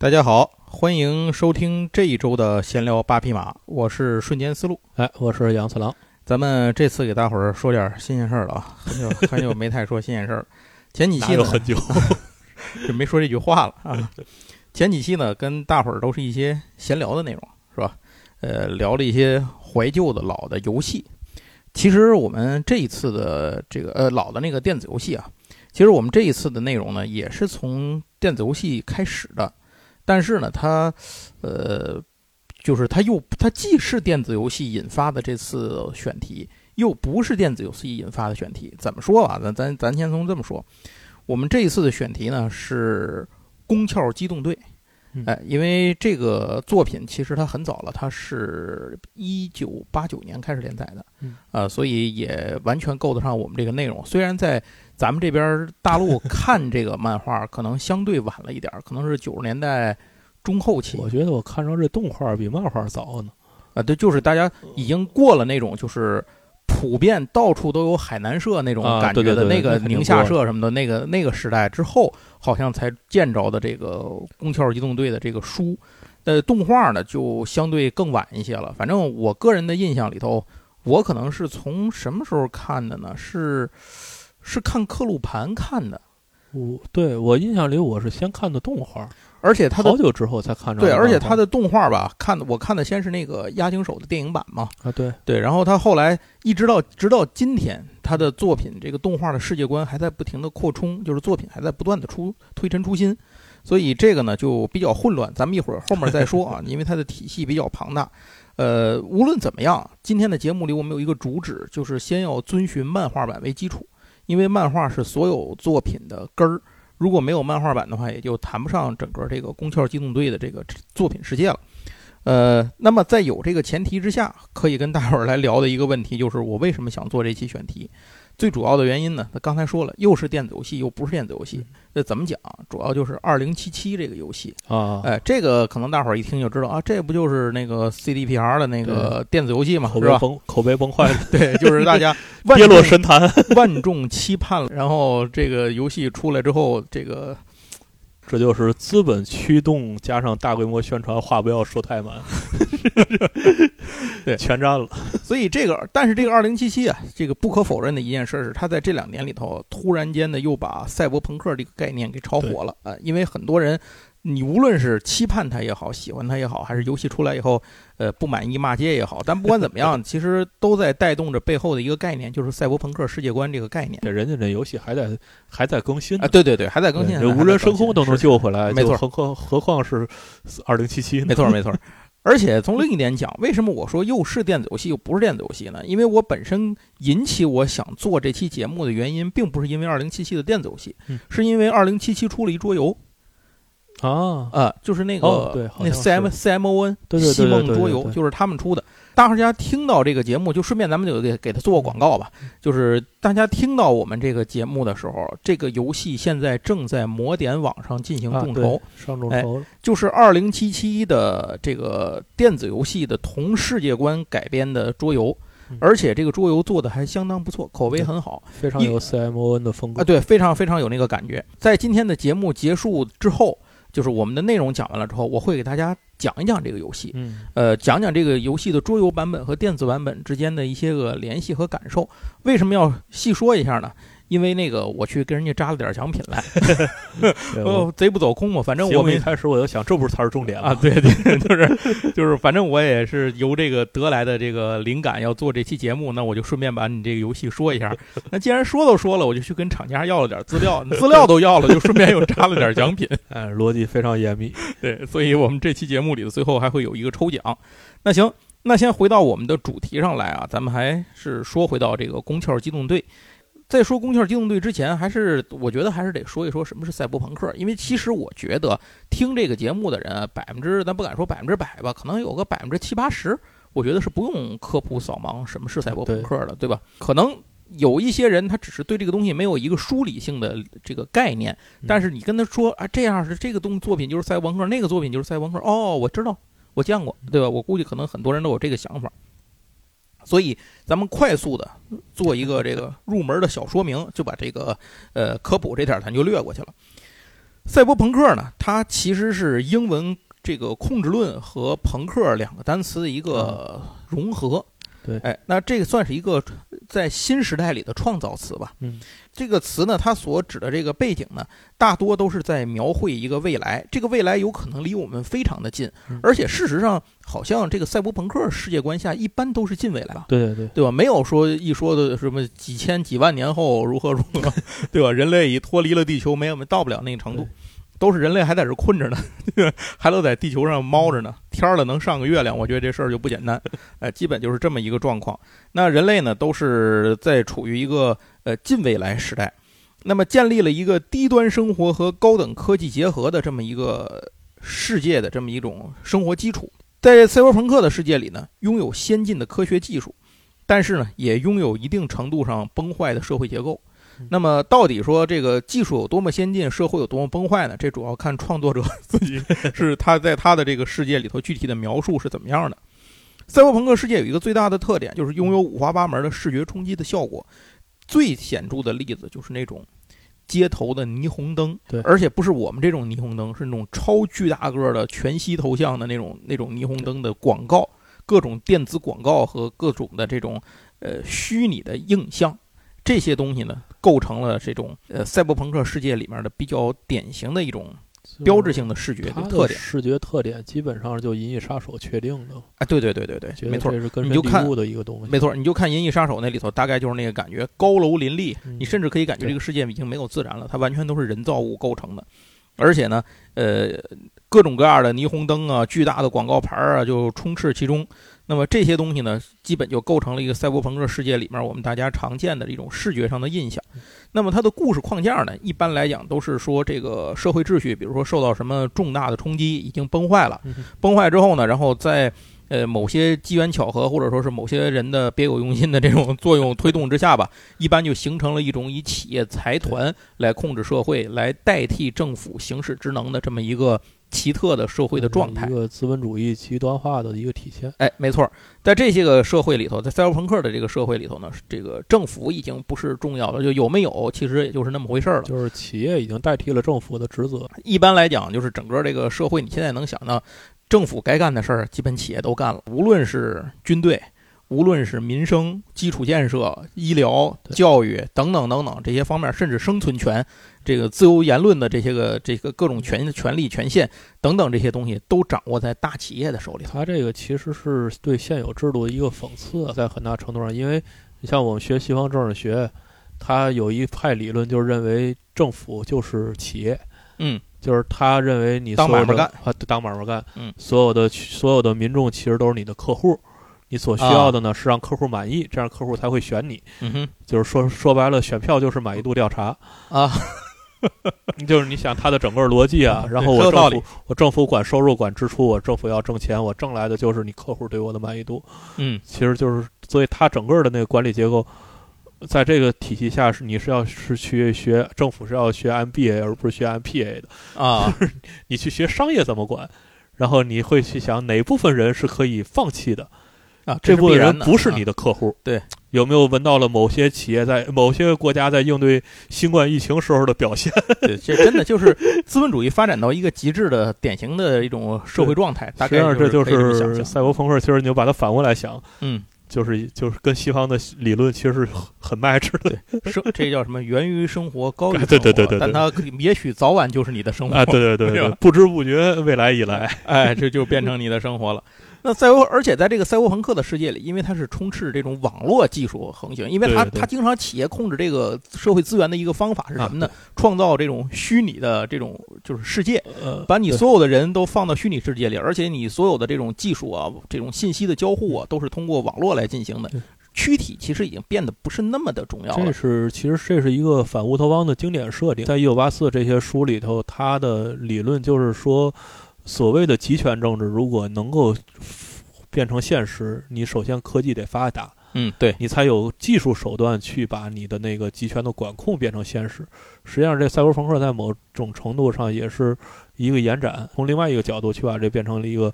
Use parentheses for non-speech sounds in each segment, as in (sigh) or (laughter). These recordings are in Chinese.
大家好，欢迎收听这一周的闲聊八匹马，我是瞬间思路。哎，我是杨次郎。咱们这次给大伙儿说点新鲜事儿了啊，很久 (laughs) 很久没太说新鲜事儿。前几期呢，很久 (laughs) 就没说这句话了啊。前几期呢，跟大伙儿都是一些闲聊的内容，是吧？呃，聊了一些怀旧的老的游戏。其实我们这一次的这个呃老的那个电子游戏啊，其实我们这一次的内容呢，也是从电子游戏开始的。但是呢，它，呃，就是它又它既是电子游戏引发的这次选题，又不是电子游戏引发的选题。怎么说吧？咱咱咱先从这么说，我们这一次的选题呢是《宫壳机动队》。哎，因为这个作品其实它很早了，它是一九八九年开始连载的，呃，所以也完全够得上我们这个内容。虽然在咱们这边大陆 (laughs) 看这个漫画可能相对晚了一点，可能是九十年代中后期。我觉得我看上这动画比漫画早呢。啊，对，就是大家已经过了那种就是普遍到处都有海南社那种感觉的那个宁夏社什么的那个那个时代之后，好像才见着的这个宫壳机动队的这个书。呃，动画呢就相对更晚一些了。反正我个人的印象里头，我可能是从什么时候看的呢？是。是看刻录盘看的，我对我印象里我是先看的动画，而且他好久之后才看着。对，而且他的动画吧，看的我看的先是那个押井守的电影版嘛，啊对对，然后他后来一直到直到今天，他的作品这个动画的世界观还在不停的扩充，就是作品还在不断的出推陈出新，所以这个呢就比较混乱，咱们一会儿后面再说啊，(laughs) 因为它的体系比较庞大。呃，无论怎么样，今天的节目里我们有一个主旨，就是先要遵循漫画版为基础。因为漫画是所有作品的根儿，如果没有漫画版的话，也就谈不上整个这个《宫壳机动队》的这个作品世界了。呃，那么在有这个前提之下，可以跟大伙儿来聊的一个问题，就是我为什么想做这期选题。最主要的原因呢，他刚才说了，又是电子游戏，又不是电子游戏，这怎么讲？主要就是二零七七这个游戏啊，哎，这个可能大伙儿一听就知道啊，这不就是那个 CDPR 的那个电子游戏嘛，是吧？口碑崩坏了，(laughs) 对，就是大家 (laughs) 跌落神坛，万众期盼了。然后这个游戏出来之后，这个。这就是资本驱动加上大规模宣传，话不要说太满，(laughs) 对，全占了。所以这个，但是这个二零七七啊，这个不可否认的一件事是，他在这两年里头突然间的又把赛博朋克这个概念给炒火了啊，因为很多人。你无论是期盼它也好，喜欢它也好，还是游戏出来以后，呃，不满意骂街也好，但不管怎么样，(laughs) 其实都在带动着背后的一个概念，就是赛博朋克世界观这个概念。这人家这游戏还在还在更新啊！对对对，还在更新。无人升空都能救回来，(laughs) 没错。何况何况是二零七七？没错没错。(laughs) 而且从另一点讲，为什么我说又是电子游戏又不是电子游戏呢？因为我本身引起我想做这期节目的原因，并不是因为二零七七的电子游戏，是因为二零七七出了一桌游。啊啊，就是那个对，那 C M C M O N 西梦桌游，就是他们出的。大家听到这个节目，就顺便咱们就给给他做个广告吧。就是大家听到我们这个节目的时候，这个游戏现在正在魔点网上进行众筹，上众筹就是二零七七的这个电子游戏的同世界观改编的桌游，而且这个桌游做的还相当不错，口碑很好，非常有 C M O N 的风格啊，对，非常非常有那个感觉。在今天的节目结束之后。就是我们的内容讲完了之后，我会给大家讲一讲这个游戏，嗯，呃，讲讲这个游戏的桌游版本和电子版本之间的一些个联系和感受。为什么要细说一下呢？因为那个我去跟人家扎了点奖品来，(laughs) 哦，贼不走空嘛。反正我一开始我就想，这不是才是重点啊？对对，(laughs) 就是就是，反正我也是由这个得来的这个灵感要做这期节目，那我就顺便把你这个游戏说一下。那既然说都说了，我就去跟厂家要了点资料，资料都要了，就顺便又扎了点奖品。(laughs) 哎，逻辑非常严密。对，所以我们这期节目里的最后还会有一个抽奖。那行，那先回到我们的主题上来啊，咱们还是说回到这个宫壳机动队。在说《宫壳机动队》之前，还是我觉得还是得说一说什么是赛博朋克，因为其实我觉得听这个节目的人，百分之咱不敢说百分之百吧，可能有个百分之七八十，我觉得是不用科普扫盲什么是赛博朋克的，对吧？可能有一些人他只是对这个东西没有一个梳理性的这个概念，但是你跟他说啊，这样是这个东作品就是赛博朋克，那个作品就是赛博朋克，哦，我知道，我见过，对吧？我估计可能很多人都有这个想法。所以，咱们快速的做一个这个入门的小说明，就把这个呃科普这点咱就略过去了。赛博朋克呢，它其实是英文这个控制论和朋克两个单词的一个融合。对哎，那这个算是一个在新时代里的创造词吧。嗯，这个词呢，它所指的这个背景呢，大多都是在描绘一个未来。这个未来有可能离我们非常的近，嗯而且事实上，好像这个赛博朋克世界观下一般都是近未来吧。对对对，对吧？没有说一说的什么几千几万年后如何如何，(laughs) 对吧？人类已脱离了地球，没有到不了那个程度对，都是人类还在这困着呢，(laughs) 还都在地球上猫着呢。天儿了能上个月亮，我觉得这事儿就不简单。哎，(laughs) 基本就是这么一个状况。那人类呢，都是在处于一个呃近未来时代，那么建立了一个低端生活和高等科技结合的这么一个世界的这么一种生活基础。在赛博朋克的世界里呢，拥有先进的科学技术，但是呢，也拥有一定程度上崩坏的社会结构嗯。那么，到底说这个技术有多么先进，社会有多么崩坏呢？这主要看创作者 (laughs) 自己是 (laughs) 他在他的这个世界里头具体的描述是怎么样的。赛博朋克世界有一个最大的特点，就是拥有五花八门的视觉冲击的效果。最显著的例子就是那种街头的霓虹灯，对而且不是我们这种霓虹灯，是那种超巨大个儿的全息头像的那种那种霓虹灯的广告，各种电子广告和各种的这种呃虚拟的映像，这些东西呢，构成了这种呃赛博朋克世界里面的比较典型的一种标志性的视觉的特点。视觉特点基本上就《银翼杀手》确定的，哎，对对对对对，没错这是根你就看深蒂固的一个东西。没错，你就看《银翼杀手》那里头，大概就是那个感觉，高楼林立，嗯你甚至可以感觉这个世界已经没有自然了，它完全都是人造物构成的。而且呢，呃，各种各样的霓虹灯啊、巨大的广告牌啊，就充斥其中。那么这些东西呢，基本就构成了一个赛博朋克世界里面我们大家常见的一种视觉上的印象。那么它的故事框架呢，一般来讲都是说这个社会秩序，比如说受到什么重大的冲击，已经崩坏了。崩坏之后呢，然后在呃某些机缘巧合，或者说是某些人的别有用心的这种作用推动之下吧，一般就形成了一种以企业财团来控制社会，来代替政府行使职能的这么一个奇特的社会的状态一。个资本主义极端化的一个体现。哎，没错，在这些个社会里头，在赛博朋克的这个社会里头呢，这个政府已经不是重要的，就有没有，其实也就是那么回事儿了。就是企业已经代替了政府的职责，一般来讲，就是整个这个社会，你现在能想到，政府该干的事儿，基本企业都干了，无论是军队，无论是民生、基础建设、医疗、教育等等等等这些方面，甚至生存权、这个自由言论的这些个这个各种权权利权限等等这些东西，都掌握在大企业的手里头。它这个其实是对现有制度的一个讽刺，在很大程度上，因为你像我们学西方政治学，他有一派理论就是认为政府就是企业，嗯，就是他认为你当买卖干啊，当买卖干，嗯。所有的所有的民众其实都是你的客户，你所需要的呢是让客户满意，这样客户才会选你。嗯哼，就是说说白了，选票就是满意度调查，啊，(laughs) 就是你想他的整个逻辑啊，然后我政府我政府管收入管支出，我政府要挣钱，我挣来的就是你客户对我的满意度，嗯其实就是所以他整个的那个管理结构。在这个体系下，是你是要是去学政府是要学 MBA 而不是学 MPA 的。啊，(laughs) 你去学商业怎么管，然后你会去想哪部分人是可以放弃的，啊，这部分人不是你啊的客户。对，有没有闻到了某些企业在某些国家在应对新冠疫情时候的表现？(laughs) 对，这真的就是资本主义发展到一个极致的典型的一种社会状态，大概实际上这就是赛博朋克。其实你就把它反过来想，嗯，就是就是跟西方的理论其实是很很 match 的。生这叫什么？源于生活，高于 (laughs) 生活。对对对对对但它可也许早晚就是你的生活。啊，对对对对 (laughs) 不知不觉未来以来。哎，这就变成你的生活了。那赛欧，而且在这个赛欧朋克的世界里，因为它是充斥这种网络技术横行，因为它它经常企业控制这个社会资源的一个方法是什么呢？创造这种虚拟的这种就是世界，呃，把你所有的人都放到虚拟世界里，而且你所有的这种技术啊，这种信息的交互啊，都是通过网络来进行的。躯体其实已经变得不是那么的重要了这。是其实这是一个反乌托邦的经典设定，在《一九八四》这些书里头，它的理论就是说，所谓的集权政治如果能够变成现实，你首先科技得发达，嗯，对，你才有技术手段去把你的那个集权的管控变成现实。实际上，这赛博朋克在某种程度上也是一个延展，从另外一个角度去把这变成了一个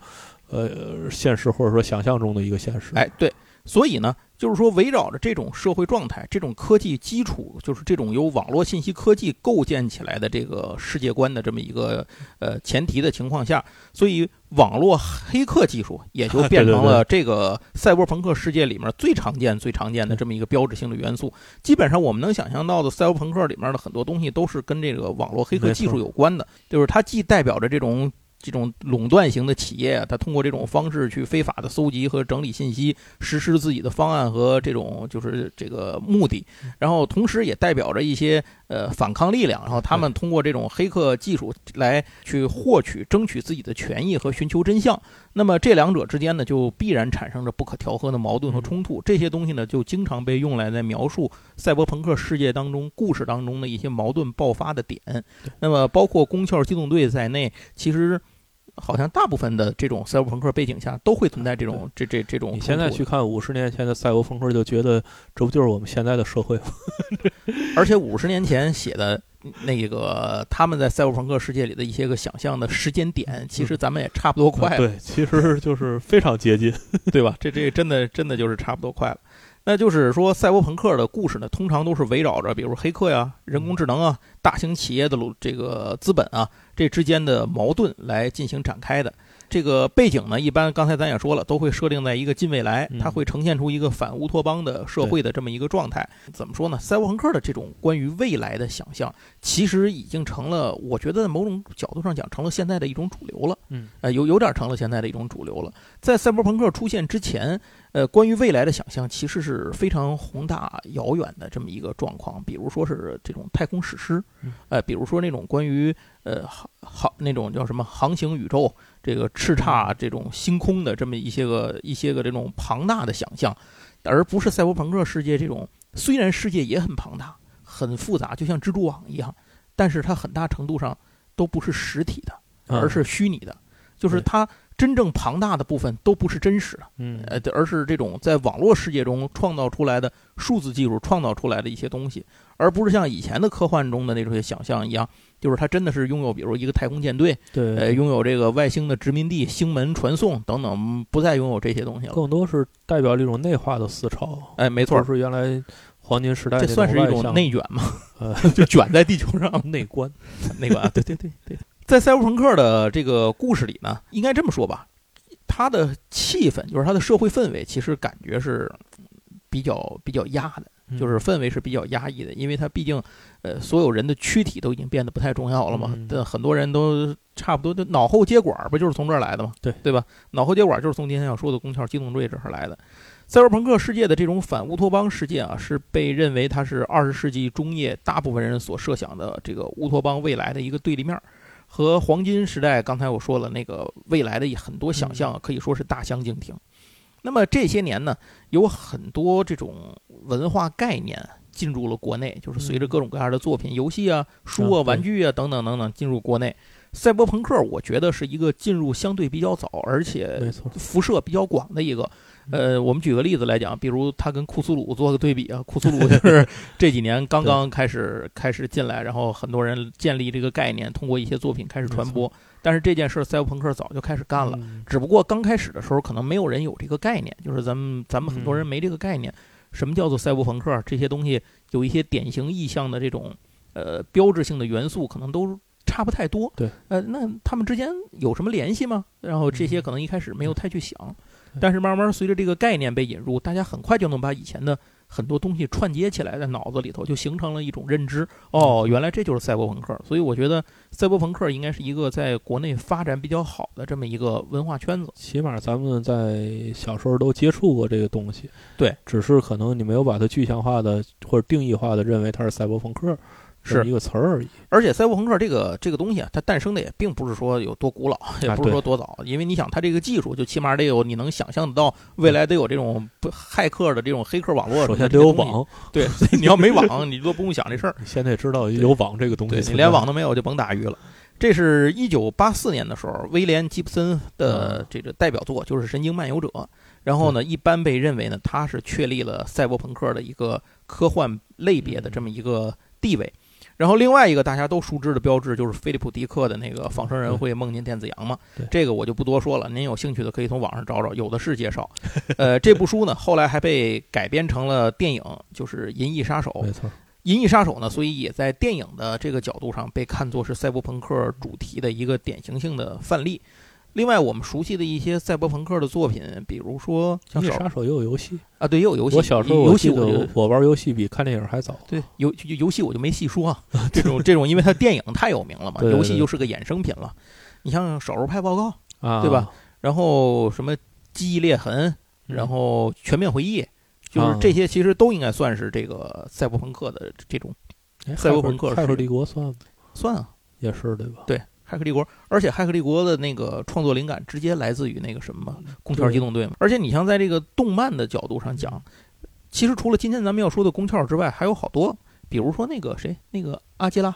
呃现实或者说想象中的一个现实。哎，对，所以呢，就是说，围绕着这种社会状态、这种科技基础，就是这种由网络信息科技构建起来的这个世界观的这么一个呃前提的情况下，所以网络黑客技术也就变成了这个赛博朋克世界里面最常见、最常见的这么一个标志性的元素。基本上我们能想象到的赛博朋克里面的很多东西都是跟这个网络黑客技术有关的，就是它既代表着这种。这种垄断型的企业，它通过这种方式去非法的搜集和整理信息，实施自己的方案和这种就是这个目的，然后同时也代表着一些呃反抗力量，然后他们通过这种黑客技术来去获取、争取自己的权益和寻求真相。那么这两者之间呢，就必然产生着不可调和的矛盾和冲突。这些东西呢，就经常被用来在描述赛博朋克世界当中故事当中的一些矛盾爆发的点。那么包括《宫壳机动队》在内，其实。好像大部分的这种赛博朋克背景下都会存在这种这这这种。你现在去看五十年前的赛博朋克，就觉得这不就是我们现在的社会吗？(laughs) 而且五十年前写的那个他们在赛博朋克世界里的一些个想象的时间点，其实咱们也差不多快了。对，其实就是非常接近，(laughs) 对吧？这这真的真的就是差不多快了。那就是说，赛博朋克的故事呢，通常都是围绕着，比如黑客呀、人工智能啊、大型企业的这个资本啊，这之间的矛盾来进行展开的。这个背景呢，一般刚才咱也说了，都会设定在一个近未来，它会呈现出一个反乌托邦的社会的这么一个状态。怎么说呢？赛博朋克的这种关于未来的想象，其实已经成了，我觉得在某种角度上讲，成了现在的一种主流了。嗯，呃，有有点成了现在的一种主流了。在赛博朋克出现之前。呃，关于未来的想象其实是非常宏大遥远的这么一个状况，比如说是这种太空史诗，呃，比如说那种关于呃航航那种叫什么航行宇宙，这个叱咤这种星空的这么一些个一些个这种庞大的想象，而不是赛博朋克世界这种虽然世界也很庞大、很复杂，就像蜘蛛网一样，但是它很大程度上都不是实体的，而是虚拟的，就是它。真正庞大的部分都不是真实的，嗯，呃，而是这种在网络世界中创造出来的数字技术创造出来的一些东西，而不是像以前的科幻中的那种想象一样，就是它真的是拥有，比如一个太空舰队，对，呃，拥有这个外星的殖民地、星门传送等等，不再拥有这些东西了，更多是代表了一种内化的思潮。哎，没错，是原来黄金时代，这算是一种内卷吗？呃，(laughs) (laughs) 就卷在地球上，内观，内观，对对对对。在赛博朋克的这个故事里呢，应该这么说吧，它的气氛就是它的社会氛围，其实感觉是比较比较压的，就是氛围是比较压抑的，因为它毕竟，呃，所有人的躯体都已经变得不太重要了嘛，的很多人都差不多，就脑后接管不就是从这儿来的嘛？对对吧？脑后接管就是从今天要说的《宫壳机动队》这儿来的。赛博朋克世界的这种反乌托邦世界啊，是被认为它是二十世纪中叶大部分人所设想的这个乌托邦未来的一个对立面。和黄金时代，刚才我说了那个未来的很多想象，可以说是大相径庭。那么这些年呢，有很多这种文化概念进入了国内，就是随着各种各样的作品、游戏啊、书啊、玩具啊等等等等进入国内。赛博朋克，我觉得是一个进入相对比较早，而且辐射比较广的一个。呃，我们举个例子来讲，比如他跟库苏鲁做个对比啊，库苏鲁就 (laughs) 是这几年刚刚开始开始进来，然后很多人建立这个概念，通过一些作品开始传播。但是这件事赛博朋克早就开始干了，只不过刚开始的时候可能没有人有这个概念，就是咱们咱们很多人没这个概念，什么叫做赛博朋克？这些东西有一些典型意象的这种呃标志性的元素，可能都差不太多。对，呃，那他们之间有什么联系吗？然后这些可能一开始没有太去想。但是慢慢随着这个概念被引入，大家很快就能把以前的很多东西串接起来，在脑子里头就形成了一种认知。哦，原来这就是赛博朋克。所以我觉得赛博朋克应该是一个在国内发展比较好的这么一个文化圈子。起码咱们在小时候都接触过这个东西。对，只是可能你没有把它具象化的或者定义化的认为它是赛博朋克。是一个词儿而已，而且赛博朋克这个这个东西啊，它诞生的也并不是说有多古老，也不是说多早，因为你想，它这个技术就起码得有你能想象得到未来得有这种骇客的这种黑客网络，首先得有网，对，你要没网，你都不用想这事儿。(laughs) 现在知道有网这个东西，你连网都没有就甭打鱼了。这是一九八四年的时候，威廉吉普森的这个代表作就是《神经漫游者》，然后呢，一般被认为呢，它是确立了赛博朋克的一个科幻类别的这么一个地位。然后另外一个大家都熟知的标志就是菲利普·迪克的那个仿生人会梦见电子羊嘛，这个我就不多说了，您有兴趣的可以从网上找找，有的是介绍。(laughs) 呃，这部书呢后来还被改编成了电影，就是《银翼杀手》。没错，《银翼杀手》呢，所以也在电影的这个角度上被看作是赛博朋克主题的一个典型性的范例。另外，我们熟悉的一些赛博朋克的作品，比如说像杀手也有游戏。啊，对，也有游戏。我小时候游戏我我玩游戏比看电影还早。对游游游戏我就没细说啊，这种这种，因为它电影太有名了嘛，游戏就是个衍生品了。你像《少数派报告》，啊，对吧？然后什么《记忆裂痕》，嗯？然后《全面回忆》，就是啊这些其实都应该算是这个赛博朋克的这种哎赛博朋克是骇客帝国算吗？算啊。也是对吧？对，《骇客帝国》，而且《骇客帝国》的那个创作灵感直接来自于那个什么嘛，《宫壳机动队》嘛。而且你像在这个动漫的角度上讲，其实除了今天咱们要说的宫壳之外，还有好多，比如说那个谁，那个阿基拉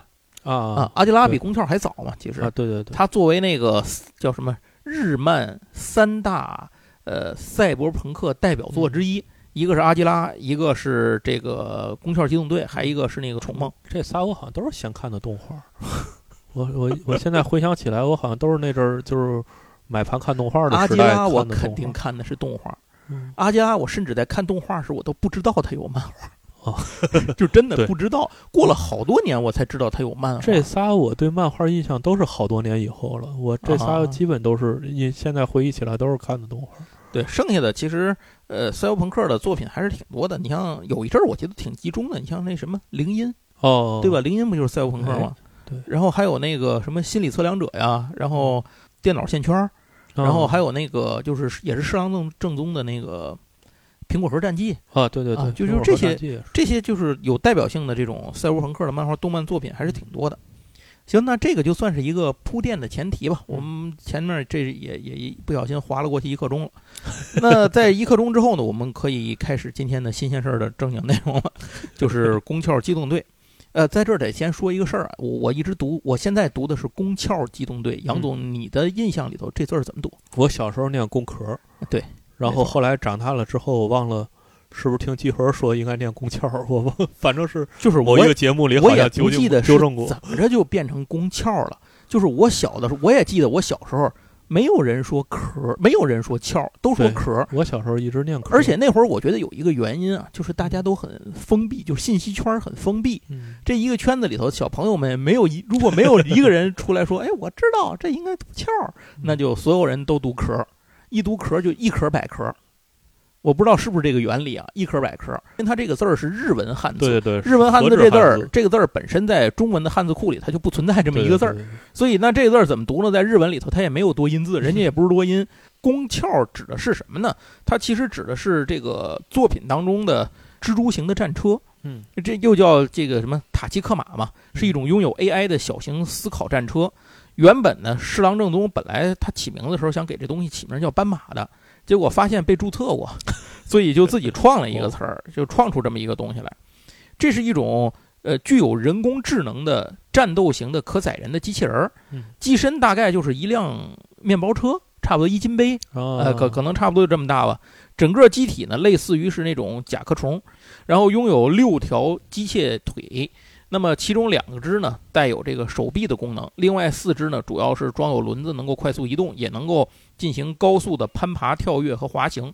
啊啊，阿基拉比宫壳还早嘛。其实啊，对对对，他作为那个叫什么日漫三大呃赛博朋克代表作之一。一个是阿基拉，一个是这个《宫壳机动队》，还一个是那个《宠梦》。这仨我好像都是先看的动画。(laughs) 我我我现在回想起来，我好像都是那阵儿就是买盘看动画的阿基时代拉我肯定看的是动画，嗯阿基拉，我甚至在看动画时，我都不知道它有漫画，哦，(laughs) 就真的不知道。过了好多年，我才知道他有漫画。这仨我对漫画印象都是好多年以后了。我这仨啊基本都是，印现在回忆起来都是看的动画。对剩下的其实，呃，赛博朋克的作品还是挺多的。你像有一阵儿，我觉得挺集中的。你像那什么铃音，哦，对吧？？铃音不就是赛博朋克吗？哎对然后还有那个什么心理测量者呀，然后电脑线圈然后还有那个就是也是侍郎正正宗的那个苹果核战记，啊，对对对，啊就就这些这些就是有代表性的这种赛博朋克的漫画、动漫作品还是挺多的。行，那这个就算是一个铺垫的前提吧。我们前面这也也不小心划了过去一刻钟了。(laughs) 那在一刻钟之后呢，我们可以开始今天的新鲜事儿的正经内容了，就是《宫壳机动队》。呃，在这儿得先说一个事儿啊，我我一直读，我现在读的是《宫壳机动队》。杨总，你的印象里头这字儿怎么读？我小时候念宫壳，对，然后后来长大了之后，我忘了是不是听集合说应该念宫壳，我忘，反正是就是某一个节目里好像纠正不记得是纠正过怎。么着就变成宫壳了。就是我小的时候，我也记得我小时候没有人说壳，没有人说壳，都说对壳。我小时候一直念壳，而且那会儿我觉得有一个原因啊，就是大家都很封闭，就是信息圈很封闭。嗯，这一个圈子里头，小朋友们没有一如果没有一个人出来说，(laughs) 哎，我知道这应该读壳，那就所有人都读壳，一读壳就一壳百壳。我不知道是不是这个原理啊，一科百科，因为它这个字儿是日文汉字，对对对，日文汉字这字儿，这个字儿本身在中文的汉字库里它就不存在这么一个字儿，所以那这个字儿怎么读呢？在日文里头它也没有多音字，人家也不是多音。宫壳指的是什么呢？它其实指的是这个作品当中的蜘蛛型的战车，嗯，这又叫这个什么塔基克马嘛，是一种拥有 AI 的小型思考战车。原本呢，侍郎正宗本来他起名字的时候想给这东西起名叫斑马的，结果发现被注册过，(laughs) 所以就自己创了一个词儿，就创出这么一个东西来。这是一种呃具有人工智能的战斗型的可载人的机器人儿嗯，机身大概就是一辆面包车，差不多一斤杯，啊，呃，可可能差不多就这么大吧。整个机体呢，类似于是那种甲壳虫，然后拥有六条机械腿。那么其中两个只呢带有这个手臂的功能，另外四只呢主要是装有轮子，能够快速移动，也能够进行高速的攀爬、跳跃和滑行。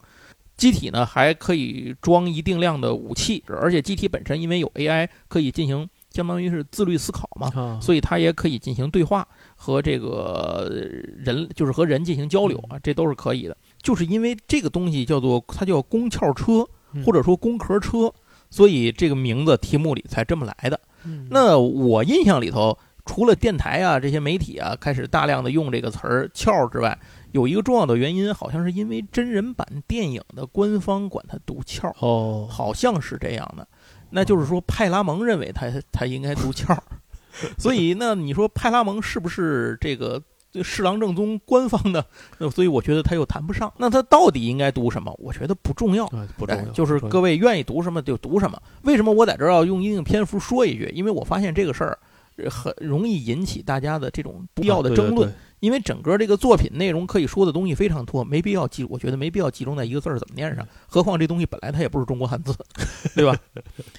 机体呢还可以装一定量的武器，而且机体本身因为有 AI，可以进行相当于是自律思考嘛，啊，所以它也可以进行对话和这个人，就是和人进行交流啊，这都是可以的。就是因为这个东西叫做它叫工壳车嗯或者说工壳车，所以这个名字题目里才这么来的。嗯那我印象里头，除了电台啊这些媒体啊开始大量的用这个词儿“壳”之外，有一个重要的原因，好像是因为真人版电影的官方管它读“壳”。哦，好像是这样的。那就是说，派拉蒙认为他他应该读壳，(laughs) (laughs) 所以那你说派拉蒙是不是这个侍郎正宗官方的？所以我觉得他又谈不上。那他到底应该读什么？我觉得不重要。啊不重要，哎就是各位愿意读什么就读什么。为什么我在这儿要用一定篇幅说一句？因为我发现这个事儿呃很容易引起大家的这种不必要的争论。因为整个这个作品内容可以说的东西非常多，没必要集，我觉得没必要集中在一个字儿怎么念上。何况这东西本来它也不是中国汉字，(laughs) 对吧？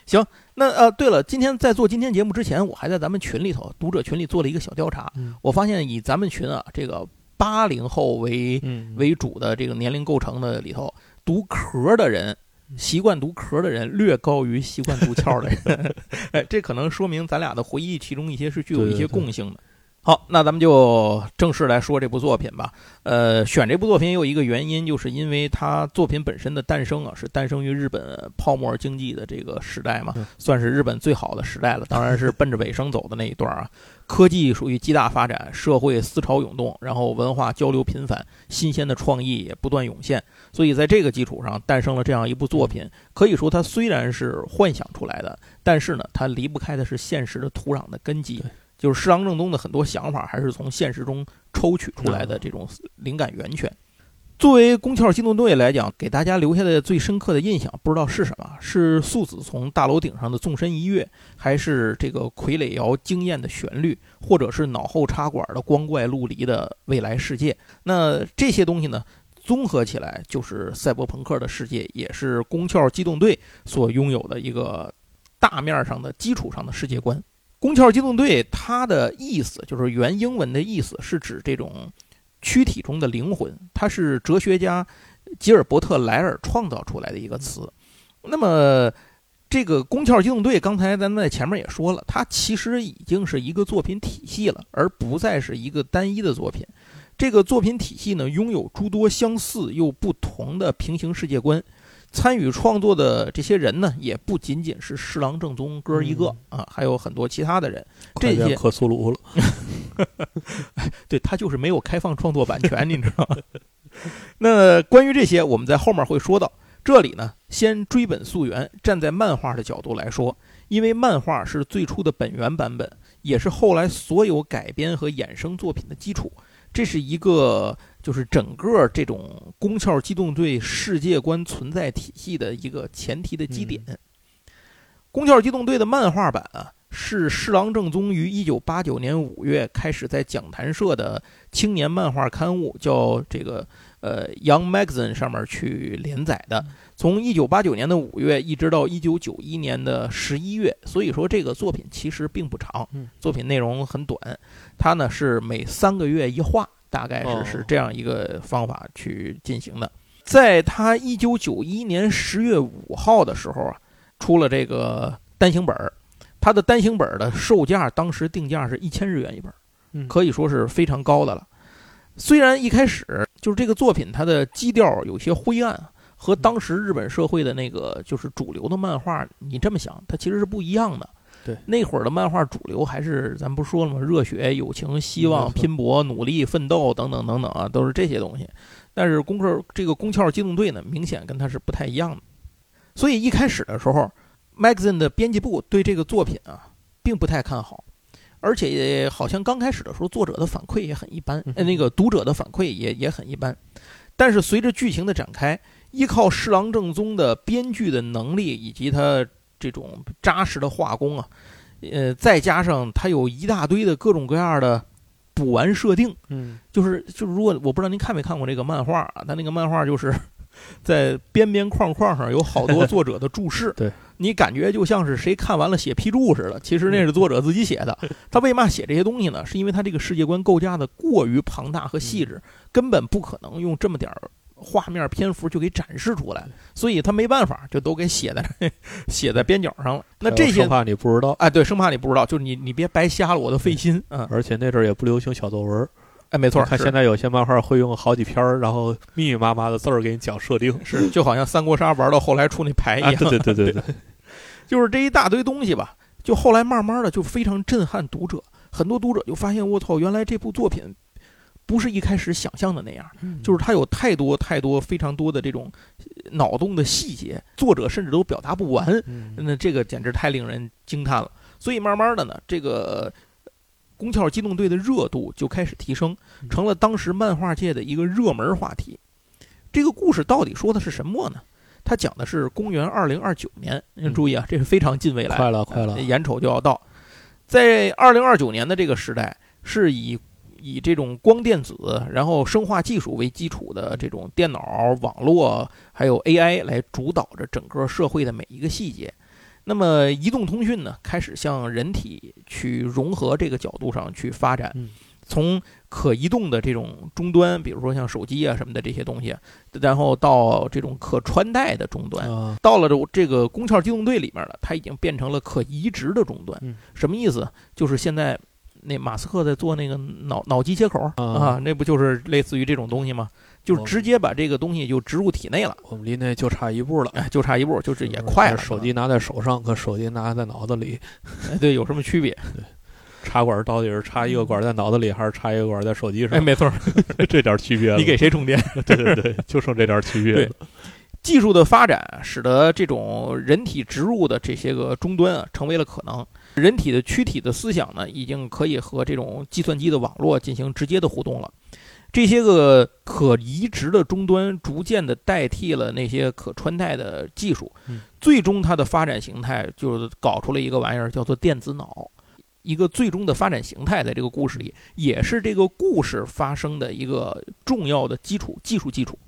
行，那呃，对了，今天在做今天节目之前，我还在咱们群里头读者群里做了一个小调查，嗯我发现以咱们群啊这个八零后为嗯为主的这个年龄构成的里头，读壳的人，习惯读壳的人略高于习惯读壳的人。(laughs) 哎，这可能说明咱俩的回忆其中一些是具有一些对对对共性的。好，那咱们就正式来说这部作品吧。呃，选这部作品也有一个原因，就是因为它作品本身的诞生啊，是诞生于日本泡沫经济的这个时代嘛嗯，算是日本最好的时代了。当然是奔着尾声走的那一段啊。科技属于极大发展，社会思潮涌动，然后文化交流频繁，新鲜的创意也不断涌现。所以在这个基础上诞生了这样一部作品。可以说，它虽然是幻想出来的，但是呢，它离不开的是现实的土壤的根基对。就是侍郎正东的很多想法，还是从现实中抽取出来的这种灵感源泉。作为宫壳机动队来讲，给大家留下的最深刻的印象，不知道是什么？是素子从大楼顶上的纵身一跃，还是这个傀儡摇惊艳的旋律，或者是脑后插管的光怪陆离的未来世界？那这些东西呢，综合起来就是赛博朋克的世界，也是宫壳机动队所拥有的一个大面上的基础上的世界观。宫壳机动队它的意思就是原英文的意思是指这种躯体中的灵魂，它是哲学家吉尔伯特莱尔创造出来的一个词。那么这个宫壳机动队，刚才咱们在前面也说了，它其实已经是一个作品体系了，而不再是一个单一的作品。这个作品体系呢，拥有诸多相似又不同的平行世界观。参与创作的这些人呢，也不仅仅是侍郎正宗哥一个、啊，还有很多其他的人。这些克苏鲁了，(laughs) 对他就是没有开放创作版权，(laughs) 你知道吗？那关于这些，我们在后面会说到。这里呢，先追本溯源，站在漫画的角度来说，因为漫画是最初的本源版本，也是后来所有改编和衍生作品的基础。这是一个就是整个这种宫壳机动队世界观存在体系的一个前提的基点。宫壳机动队的漫画版啊，是侍郎正宗于一九八九年五月开始在讲谈社的青年漫画刊物叫这个呃《Young Magazine》上面去连载的，从一九八九年的五月一直到一九九一年的十一月，所以说这个作品其实并不长嗯，作品内容很短，它呢是每三个月一画，大概哦是是这样一个方法去进行的。在他一九九一年十月五号的时候啊，出了这个单行本儿，它的单行本儿的售价当时定价是一千日元一本可以说是非常高的了。虽然一开始就是这个作品它的基调有些灰暗，和当时日本社会的那个就是主流的漫画，你这么想，它其实是不一样的。对，那会儿的漫画主流还是咱不是说了吗？热血、友情、希望、拼搏、努力、奋斗等等等等啊，都是这些东西。但是宫壳这个宫壳机动队呢，明显跟它是不太一样的。所以一开始的时候，Magazine 的编辑部对这个作品啊，并不太看好，而且好像刚开始的时候，作者的反馈也很一般，呃，那个读者的反馈也也很一般。但是随着剧情的展开，依靠侍郎正宗的编剧的能力以及他这种扎实的画工啊，呃，再加上它有一大堆的各种各样的补完设定，嗯就是就是，如果我不知道您看没看过这个漫画啊，它那个漫画就是 (laughs) 在边边框框上有好多作者的注释，(laughs) 对你感觉就像是谁看完了写批注似的，其实那是作者自己写的。(laughs) 他为嘛写这些东西呢？是因为他这个世界观构架的过于庞大和细致，根本不可能用这么点儿画面篇幅就给展示出来了，所以他没办法，就都给写在 (laughs) 写在边角上了。那这些生怕你不知道，哎，对，生怕你不知道，就是你你别白瞎了我的费心，嗯，而且那阵儿也不流行小作文儿。哎，没错，看现在有些漫画会用好几篇儿，然后密密麻麻的字儿给你讲设定。是 (laughs) 就好像三国杀玩到后来出那牌一啊，样，对对对对。对，(laughs) 就是这一大堆东西吧，就后来慢慢的就非常震撼读者，很多读者就发现，我操，原来这部作品不是一开始想象的那样，就是它有太多太多非常多的这种呃脑洞的细节，作者甚至都表达不完，嗯那这个简直太令人惊叹了。所以慢慢的呢，这个宫壳机动队的热度就开始提升，成了当时漫画界的一个热门话题。这个故事到底说的是什么呢？它讲的是公元二零二九年，您注意啊，这是非常近未来，快了快了呃眼瞅就要到。在二零二九年的这个时代，是以以这种光电子，然后生化技术为基础的这种电脑、网络还有 AI 来主导着整个社会的每一个细节。那么，移动通讯呢，开始向人体去融合这个角度上去发展，从可移动的这种终端，比如说像手机啊什么的这些东西，然后到这种可穿戴的终端，到了这个宫壳机动队里面了，它已经变成了可移植的终端。什么意思？就是现在那马斯克在做那个脑脑机接口啊，那不就是类似于这种东西吗？就直接把这个东西就植入体内了。我们离那就差一步了，就差一步，就是也快了。手机拿在手上，和手机拿在脑子里，对，有什么区别？对，插管到底是插一个管在脑子里，还是插一个管在手机上？哎，没错，(laughs) 这点区别。你给谁充电？对对对，就剩这点区别了。技术的发展使得这种人体植入的这些个终端啊，成为了可能。人体的躯体的思想呢，已经可以和这种计算机的网络进行直接的互动了。这些个可移植的终端逐渐的代替了那些可穿戴的技术，最终它的发展形态就是搞出了一个玩意儿，叫做电子脑。一个最终的发展形态，在这个故事里，也是这个故事发生的一个重要的基础技术基础。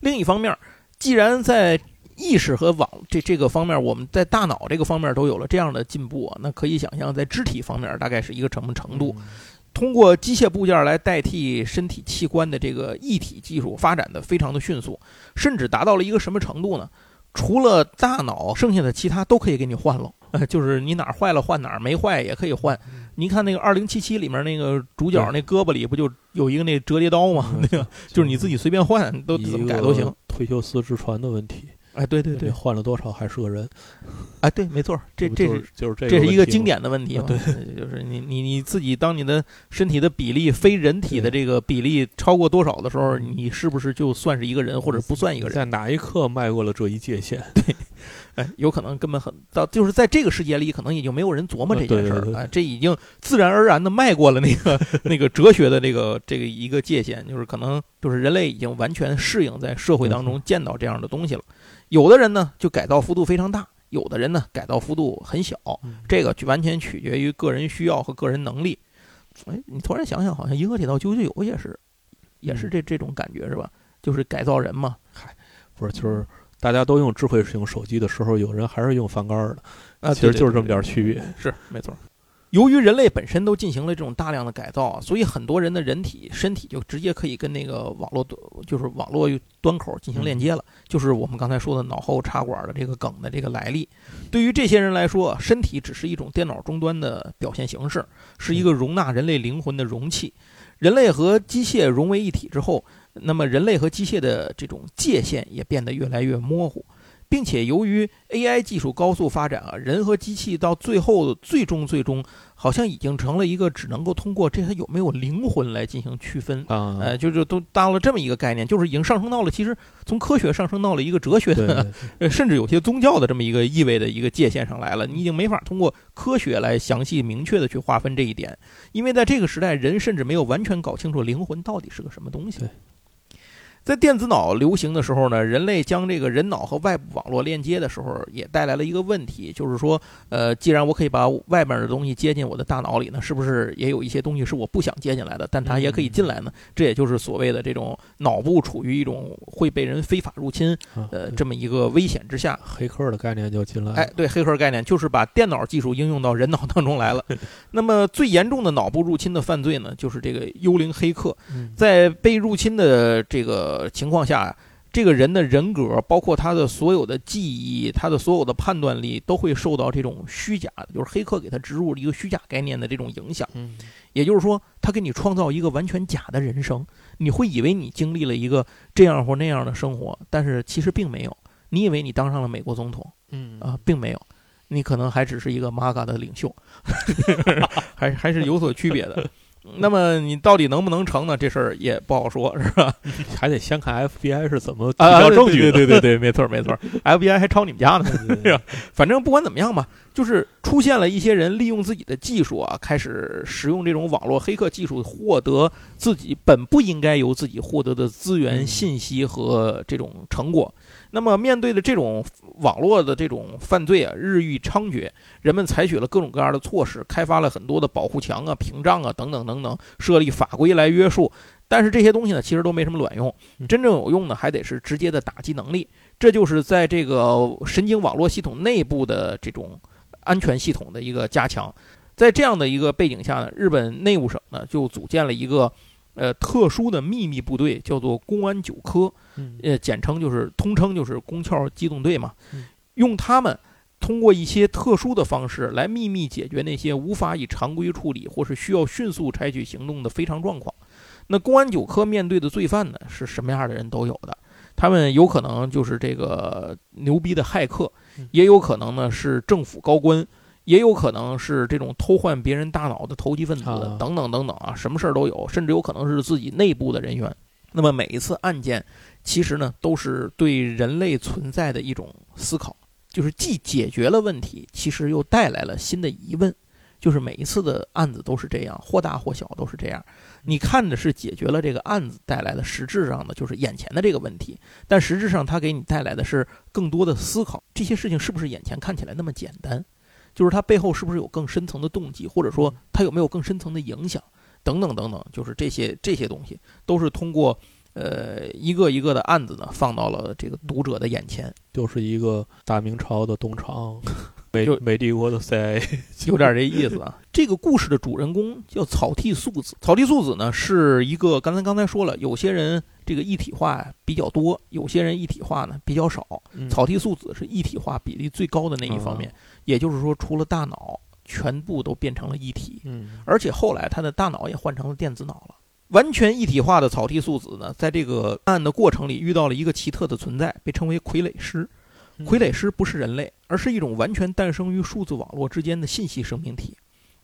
另一方面，既然在意识和网这这个方面，我们在大脑这个方面都有了这样的进步啊，那可以想象，在肢体方面大概是一个什么程度？通过机械部件来代替身体器官的这个一体技术发展的非常的迅速，甚至达到了一个什么程度呢？除了大脑，剩下的其他都可以给你换了，(laughs) 就是你哪儿坏了换哪儿，没坏也可以换。您看那个二零七七里面那个主角那胳膊里不就有一个那折叠刀吗？那个 (laughs) 就是你自己随便换，都怎么改都行。退休四之传的问题。哎，对对对，换了多少还是个人，(laughs) 哎，对，没错，这这是就是这是一个经典的问题嘛？对，(laughs) 就是你你你自己当你的身体的比例非人体的这个比例超过多少的时候，你是不是就算是一个人，或者不算一个人？在哪一刻迈过了这一界限？对，哎，有可能根本很到就是在这个世界里，可能也就没有人琢磨这件事儿哎，这已经自然而然的迈过了那个那个哲学的这个这个一个界限，就是可能就是人类已经完全适应在社会当中见到这样的东西了。有的人呢，就改造幅度非常大；有的人呢，改造幅度很小。这个完全取决于个人需要和个人能力。哎，你突然想想，好像《银河铁道九九九》也是，也是这这种感觉是吧？就是改造人嘛。嗨，不是，就是大家都用智慧型手机的时候，有人还是用翻盖的。啊，其实就是这么点区别。是，没错。由于人类本身都进行了这种大量的改造，所以很多人的人体身体就直接可以跟那个网络就是网络端口进行链接了。就是我们刚才说的脑后插管的这个梗的这个来历。对于这些人来说，身体只是一种电脑终端的表现形式，是一个容纳人类灵魂的容器。人类和机械融为一体之后，那么人类和机械的这种界限也变得越来越模糊。并且由于 AI 技术高速发展啊，人和机器到最后最终最终，好像已经成了一个只能够通过这它有没有灵魂来进行区分啊，哎，就就都到了这么一个概念，就是已经上升到了其实从科学上升到了一个哲学的，甚至有些宗教的这么一个意味的一个界限上来了。你已经没法通过科学来详细明确的去划分这一点，因为在这个时代，人甚至没有完全搞清楚灵魂到底是个什么东西。在电子脑流行的时候呢，人类将这个人脑和外部网络链接的时候，也带来了一个问题，就是说，呃，既然我可以把外面的东西接进我的大脑里呢，是不是也有一些东西是我不想接进来的，但它也可以进来呢？这也就是所谓的这种脑部处于一种会被人非法入侵，呃，这么一个危险之下，黑客的概念就进来。哎，对，黑客概念就是把电脑技术应用到人脑当中来了。(laughs) 那么最严重的脑部入侵的犯罪呢，就是这个幽灵黑客，在被入侵的这个。呃，情况下，这个人的人格，包括他的所有的记忆，他的所有的判断力，都会受到这种虚假的，就是黑客给他植入了一个虚假概念的这种影响。嗯，也就是说，他给你创造一个完全假的人生，你会以为你经历了一个这样或那样的生活，但是其实并没有。你以为你当上了美国总统，嗯啊，并没有，你可能还只是一个 MAGA 的领袖，(laughs) (laughs) 还还是有所区别的。那么你到底能不能成呢？这事儿也不好说，是吧？(laughs) 还得先看 FBI 是怎么提交证据。对对对 (laughs) 对，没错没错，FBI 还抄你们家呢？(laughs) 反正不管怎么样吧，就是出现了一些人利用自己的技术啊，开始使用这种网络黑客技术，获得自己本不应该由自己获得的资源、嗯信息和这种成果。那么，面对的这种网络的这种犯罪啊，日益猖獗，人们采取了各种各样的措施，开发了很多的保护墙啊、屏障啊等等等等，设立法规来约束。但是这些东西呢，其实都没什么卵用。嗯真正有用的，还得是直接的打击能力。这就是在这个神经网络系统内部的这种安全系统的一个加强。在这样的一个背景下呢，日本内务省呢就组建了一个呃特殊的秘密部队，叫做公安九科，嗯呃，简称就是通称就是工壳机动队嘛嗯，用他们通过一些特殊的方式来秘密解决那些无法以常规处理或是需要迅速采取行动的非常状况。那公安九科面对的罪犯呢，是什么样的人都有的。他们有可能就是这个牛逼的骇客嗯，也有可能呢是政府高官，也有可能是这种偷换别人大脑的投机分子啊，等等等等啊，什么事儿都有，甚至有可能是自己内部的人员。那么每一次案件，其实呢都是对人类存在的一种思考，就是既解决了问题，其实又带来了新的疑问。就是每一次的案子都是这样，或大或小都是这样。你看的是解决了这个案子带来的实质上的就是眼前的这个问题，但实质上它给你带来的是更多的思考。这些事情是不是眼前看起来那么简单？就是它背后是不是有更深层的动机，或者说它有没有更深层的影响，等等等等。就是这些这些东西都是通过呃一个一个的案子呢放到了这个读者的眼前，就是一个大明朝的东厂，(laughs) 美就美帝国的 CIA，有点这意思啊。这个故事的主人公叫草剃素子，草剃素子呢是一个，刚才刚才说了，有些人这个一体化比较多，有些人一体化呢比较少。嗯草剃素子是一体化比例最高的那一方面，也就是说，除了大脑，全部都变成了一体。嗯而且后来他的大脑也换成了电子脑了。完全一体化的草剃素子呢，在这个案的过程里遇到了一个奇特的存在，被称为傀儡师。嗯傀儡师不是人类，而是一种完全诞生于数字网络之间的信息生命体。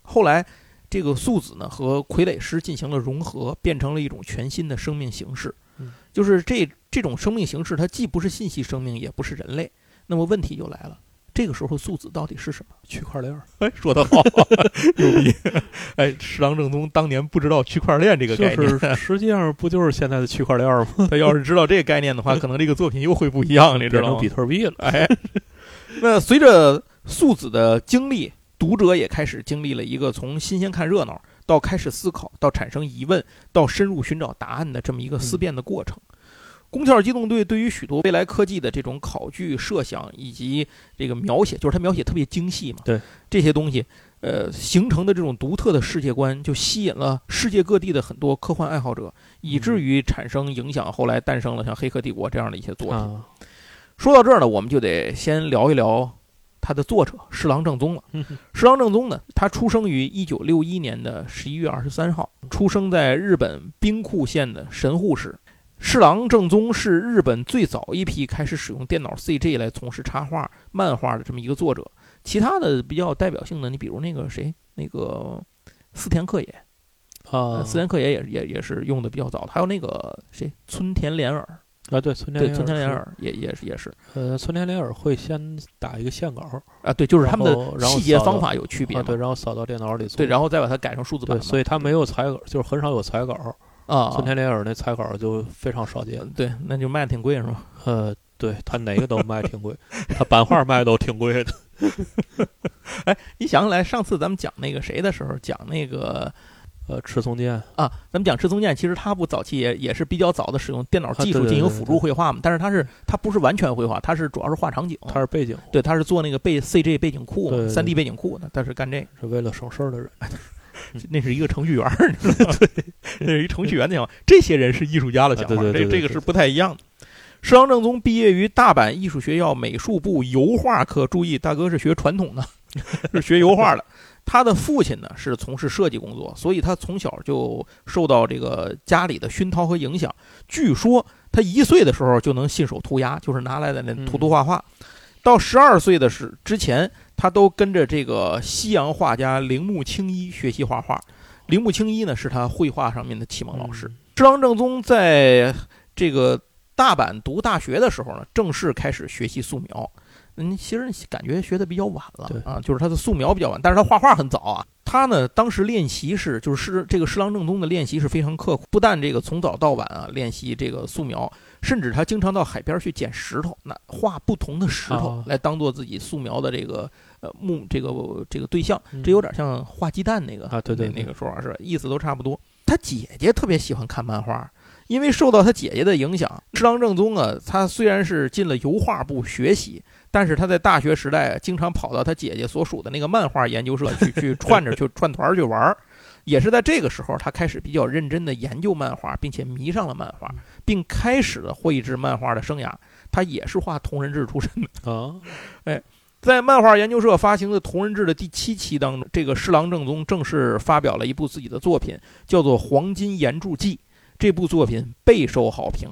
后来，这个素子呢和傀儡师进行了融合，变成了一种全新的生命形式嗯。就是这这种生命形式，它既不是信息生命，也不是人类。那么问题就来了，这个时候素子到底是什么？区块链儿哎，说得好，(laughs) 牛逼！哎，石郎正宗当年不知道区块链这个概念，就是 (laughs) 实际上不就是现在的区块链儿吗？(laughs) 他要是知道这个概念的话，可能这个作品又会不一样，你知道吗比？特币了。哎，那随着素子的经历，读者也开始经历了一个从新鲜看热闹到开始思考，到产生疑问，到深入寻找答案的这么一个思辨的过程。宫壳机动队对于许多未来科技的这种考据、设想以及这个描写，就是它描写特别精细嘛。对这些东西，呃，形成的这种独特的世界观，就吸引了世界各地的很多科幻爱好者，以至于产生影响，后来诞生了像《黑客帝国》这样的一些作品。啊，说到这儿呢，我们就得先聊一聊他的作者侍郎正宗了。侍郎正宗呢，他出生于一九六一年的十一月二十三号，出生在日本兵库县的神户市。侍郎正宗是日本最早一批开始使用电脑 CG 来从事插画、漫画的这么一个作者。其他的比较有代表性的，你比如那个谁，那个四田克也，啊，四田克也也也也是用的比较早的。还有那个谁，村田莲耳，啊，对，村田村田莲是，耳也也是也是。呃，村田莲耳会先打一个线稿啊，对，就是他们的细节方法有区别啊，对，然后扫到电脑里做，对，然后再把它改成数字版对，所以他没有彩稿，就是很少有彩稿儿。啊，村田莲尔那彩稿儿就非常少见。对，那就卖的挺贵是吧？呃，对他哪个都卖挺贵，他版画卖都挺贵的。(laughs) 哎你想起来上次咱们讲那个谁的时候，讲那个呃，赤松健啊，咱们讲赤松健，其实他不早期也也是比较早的使用电脑技术进行辅助绘画嘛，但是他是他不是完全绘画，他是主要是画场景，他是背景，对，他是做那个背 CG 背景库三 D 背景库的，但是干这个，是为了省事儿的人。(laughs) 那是一个程序员儿，你知道吗？那是一程序员的想法，这些人是艺术家的想法，这这个是不太一样的。石郎正宗毕业于大阪艺术学校美术部油画科，注意，大哥是学传统的，(laughs) 是学油画的。他的父亲呢是从事设计工作，所以他从小就受到这个家里的熏陶和影响。据说他一岁的时候就能信手涂鸦，就是拿来的那涂涂画画。到十二岁的时之前，他都跟着这个西洋画家铃木清一学习画画。铃木清一呢是他绘画上面的启蒙老师。石郎正宗在这个大阪读大学的时候呢，正式开始学习素描。嗯，其实感觉学的比较晚了啊，就是他的素描比较晚，但是他画画很早啊。他呢，当时练习是就是师这个侍郎正宗的练习是非常刻苦，不但这个从早到晚啊练习这个素描，甚至他经常到海边去捡石头，那画不同的石头啊来当做自己素描的这个呃木这个这个对象，嗯这有点像画鸡蛋那个啊对对对那那个说法是吧意思都差不多。他姐姐特别喜欢看漫画，因为受到他姐姐的影响，侍郎正宗啊，他虽然是进了油画部学习，但是他在大学时代经常跑到他姐姐所属的那个漫画研究社去去串着去串团去玩儿。也是在这个时候，他开始比较认真的研究漫画，并且迷上了漫画，并开始了绘制漫画的生涯。他也是画同人志出身的。啊，(laughs) 在漫画研究社发行的同人志的第七期当中，这个侍郎正宗正式发表了一部自己的作品，叫做《黄金岩柱记》。这部作品备受好评。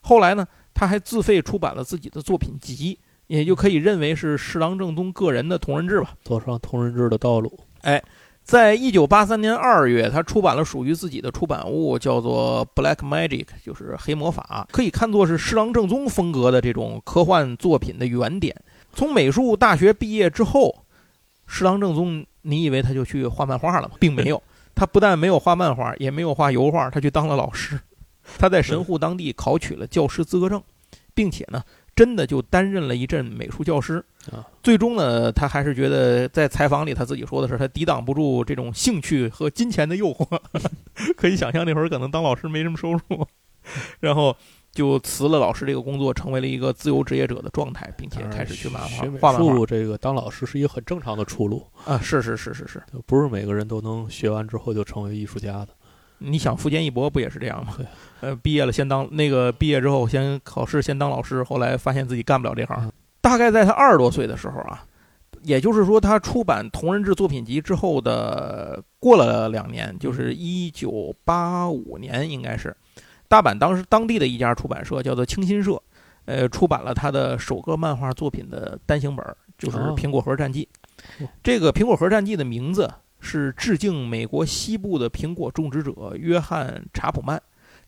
后来呢，他还自费出版了自己的作品集，也就可以认为是侍郎正宗个人的同人志吧。走上同人志的道路。哎在一九八三年二月，他出版了属于自己的出版物，叫做《Black Magic》，就是黑魔法，可以看作是侍郎正宗风格的这种科幻作品的原点。从美术大学毕业之后，侍郎正宗，你以为他就去画漫画了吗？并没有，他不但没有画漫画，也没有画油画，他去当了老师。(laughs) 他在神户当地考取了教师资格证，并且呢，真的就担任了一阵美术教师。啊，最终呢，他还是觉得在采访里他自己说的是，他抵挡不住这种兴趣和金钱的诱惑。(laughs) 可以想象那会儿可能当老师没什么收入，(laughs) 然后就辞了老师这个工作，成为了一个自由职业者的状态，并且开始去漫画画漫画术，这个当老师是一个很正常的出路，啊，是是是是是。不是每个人都能学完之后就成为艺术家的。你想富坚一博不也是这样吗对？呃，毕业了先当那个毕业之后先考试先当老师，后来发现自己干不了这行嗯。大概在他二十多岁的时候啊，也就是说他出版同人志作品集之后的过了两年，就是一九八五年应该是，大阪当时当地的一家出版社叫做清新社，呃，出版了他的首个漫画作品的单行本，就是哦《苹果核战记》哦。这个《苹果核战记》的名字是致敬美国西部的苹果种植者约翰·查普曼，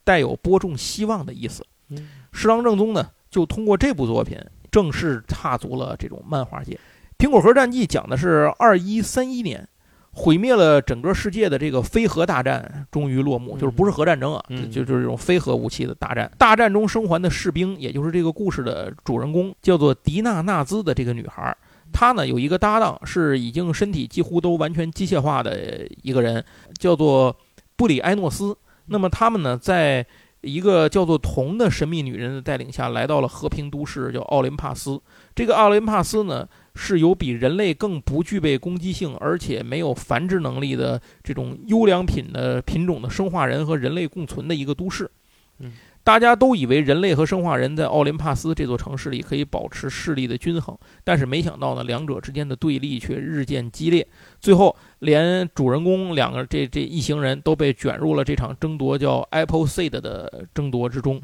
带有播种希望的意思。嗯，侍郎正宗呢，就通过这部作品正式踏足了这种漫画界。《苹果核战记》讲的是二一三一年，毁灭了整个世界的这个非核大战终于落幕，嗯就是不是核战争啊，嗯就就是这种非核武器的大战。大战中生还的士兵，也就是这个故事的主人公，叫做迪娜纳兹的这个女孩，她呢有一个搭档，是已经身体几乎都完全机械化的一个人，叫做布里埃诺斯。那么他们呢，在一个叫做铜的神秘女人的带领下，来到了和平都市，叫奥林帕斯。这个奥林帕斯呢，是有比人类更不具备攻击性，而且没有繁殖能力的这种优良品的品种的生化人和人类共存的一个都市。嗯，大家都以为人类和生化人在奥林帕斯这座城市里可以保持势力的均衡，但是没想到呢，两者之间的对立却日渐激烈，最后连主人公两个这这一行人都被卷入了这场争夺叫 Apple Seed 的争夺之中。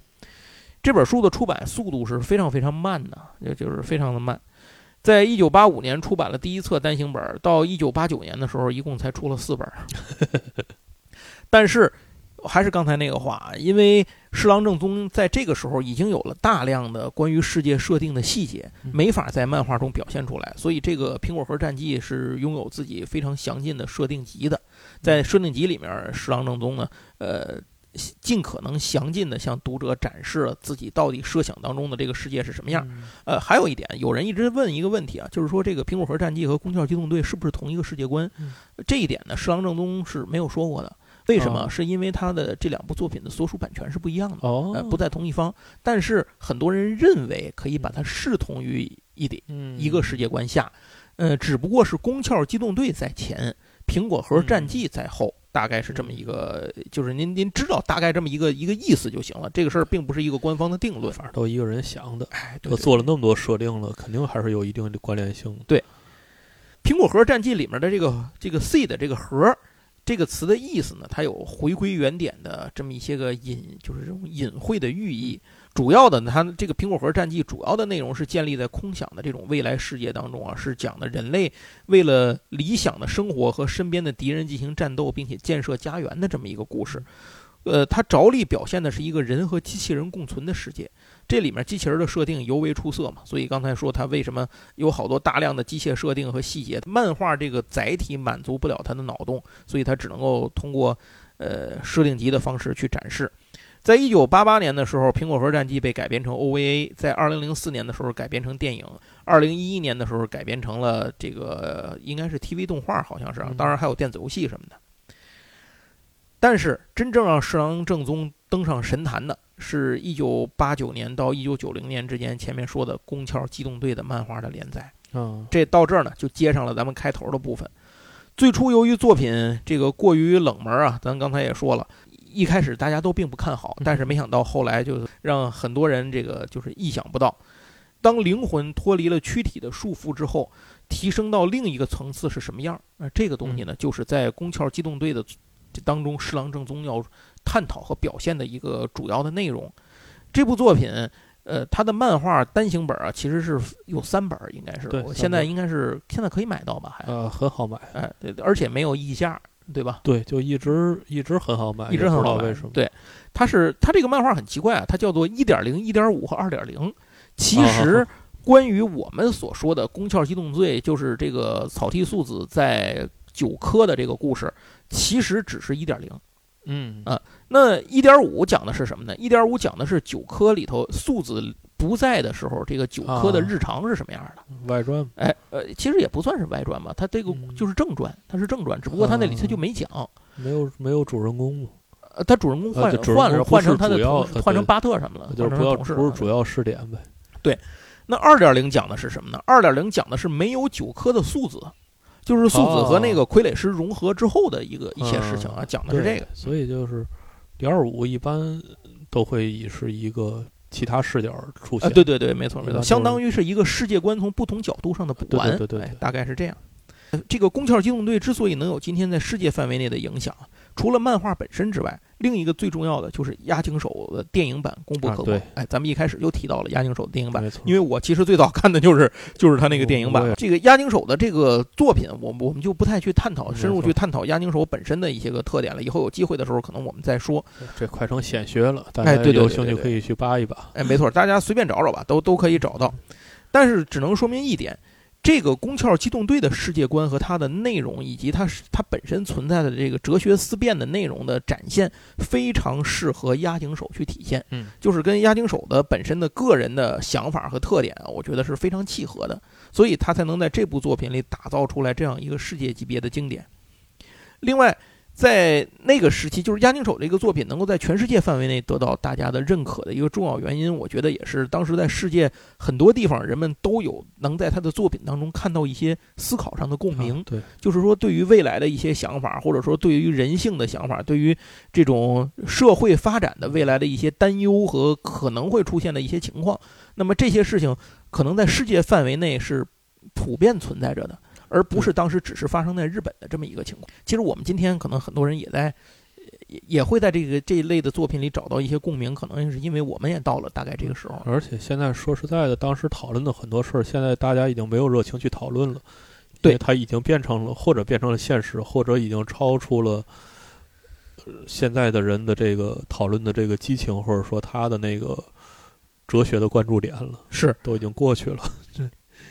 这本书的出版速度是非常非常慢的，也就是非常的慢。在一九八五年出版了第一册单行本，到一九八九年的时候，一共才出了四本。(laughs) 但是，还是刚才那个话，因为侍郎正宗在这个时候已经有了大量的关于世界设定的细节，嗯没法在漫画中表现出来，所以这个《苹果核战记》是拥有自己非常详尽的设定集的。在设定集里面，侍郎正宗呢，呃。尽可能详尽地向读者展示了自己到底设想当中的这个世界是什么样。嗯呃，还有一点，有人一直问一个问题啊，就是说这个《苹果核战记》和《攻壳机动队》是不是同一个世界观？嗯这一点呢，侍郎正宗是没有说过的。为什么？哦是因为他的这两部作品的所属版权是不一样的，哦，呃，不在同一方。但是很多人认为可以把它视同于一点嗯一个世界观下，呃，只不过是《宫壳机动队》在前，《苹果核战记》在后。大概是这么一个，就是您您知道大概这么一个一个意思就行了。这个事儿并不是一个官方的定论，反正都一个人想的。哎，对都对做了那么多设定了，肯定还是有一定的关联性。对苹果核战记里面的这个这个 “C” 的这个核这个词的意思呢，它有回归原点的这么一些个隐，就是这种隐晦的寓意。主要的，它这个苹果核战记主要的内容是建立在空想的这种未来世界当中啊，是讲的人类为了理想的生活和身边的敌人进行战斗，并且建设家园的这么一个故事。呃，它着力表现的是一个人和机器人共存的世界。这里面机器人的设定尤为出色嘛，所以刚才说它为什么有好多大量的机械设定和细节，漫画这个载体满足不了它的脑洞，所以它只能够通过呃设定集的方式去展示。在一九八八年的时候，《苹果核战记》被改编成 OVA；在二零零四年的时候改编成电影；二零一一年的时候改编成了这个应该是 TV 动画，好像是，当然还有电子游戏什么的。但是真正让侍郎正宗登上神坛的是一九八九年到一九九零年之间，前面说的《宫壳机动队》的漫画的连载。嗯，这到这儿呢，就接上了咱们开头的部分。最初由于作品这个过于冷门啊，咱刚才也说了。一开始大家都并不看好，但是没想到后来就让很多人这个就是意想不到。当灵魂脱离了躯体的束缚之后，提升到另一个层次是什么样？那这个东西呢，就是在《宫壳机动队》的当中，侍郎正宗要探讨和表现的一个主要的内容。这部作品，呃，它的漫画单行本啊，其实是有三本，应该是。对。现在应该是现在可以买到吧？还呃，很好买。哎，对，而且没有溢价。对吧？对，就一直一直很好卖，一直很好卖。为什么？对，它是它这个漫画很奇怪啊，它叫做一点零、一点五和二点零。其实，关于我们所说的《宫壳机动罪》，就是这个草剃素子在九科的这个故事，其实只是一点零。嗯啊，那一点五讲的是什么呢？一点五讲的是九科里头素子。不在的时候，这个九科的日常是什么样的？外传？哎，呃，其实也不算是外传吧，他这个就是正传，它是正传，只不过他那里他就没讲，没有没有主人公呃，他主人公换换了，换成他的同换成巴特什么了，就是不要不是主要试点呗。对，那二点零讲的是什么呢？二点零讲的是没有九科的素子，就是素子和那个傀儡师融合之后的一个一些事情啊，讲的是这个。所以就是点五一般都会以是一个。其他视角出现，对对对，没错没错，相当于是一个世界观从不同角度上的补完，对对对，大概是这样。这个《宫壳机动队》之所以能有今天在世界范围内的影响，除了漫画本身之外，另一个最重要的就是押井守的电影版功不可没。哎，咱们一开始就提到了押井守的电影版，因为我其实最早看的就是就是他那个电影版。这个押井守的这个作品，我我们就不太去探讨，深入去探讨押井守本身的一些个特点了。以后有机会的时候，可能我们再说。这快成显学了，大家有兴趣可以去扒一扒。哎，没错，大家随便找找吧，都都可以找到。但是只能说明一点。这个《宫壳机动队》的世界观和它的内容，以及它它本身存在的这个哲学思辨的内容的展现，非常适合押井守去体现。嗯，就是跟押井守的本身的个人的想法和特点啊，我觉得是非常契合的，所以他才能在这部作品里打造出来这样一个世界级别的经典。另外。在那个时期，就是押井守这个作品能够在全世界范围内得到大家的认可的一个重要原因，我觉得也是当时在世界很多地方人们都有能在他的作品当中看到一些思考上的共鸣。对，就是说对于未来的一些想法，或者说对于人性的想法，对于这种社会发展的未来的一些担忧和可能会出现的一些情况，那么这些事情可能在世界范围内是普遍存在着的。而不是当时只是发生在日本的这么一个情况。其实我们今天可能很多人也在，也也会在这个这一类的作品里找到一些共鸣，可能是因为我们也到了大概这个时候。而且现在说实在的，当时讨论的很多事儿，现在大家已经没有热情去讨论了。对，它已经变成了，或者变成了现实，或者已经超出了现在的人的这个讨论的这个激情，或者说他的那个哲学的关注点了。是，都已经过去了。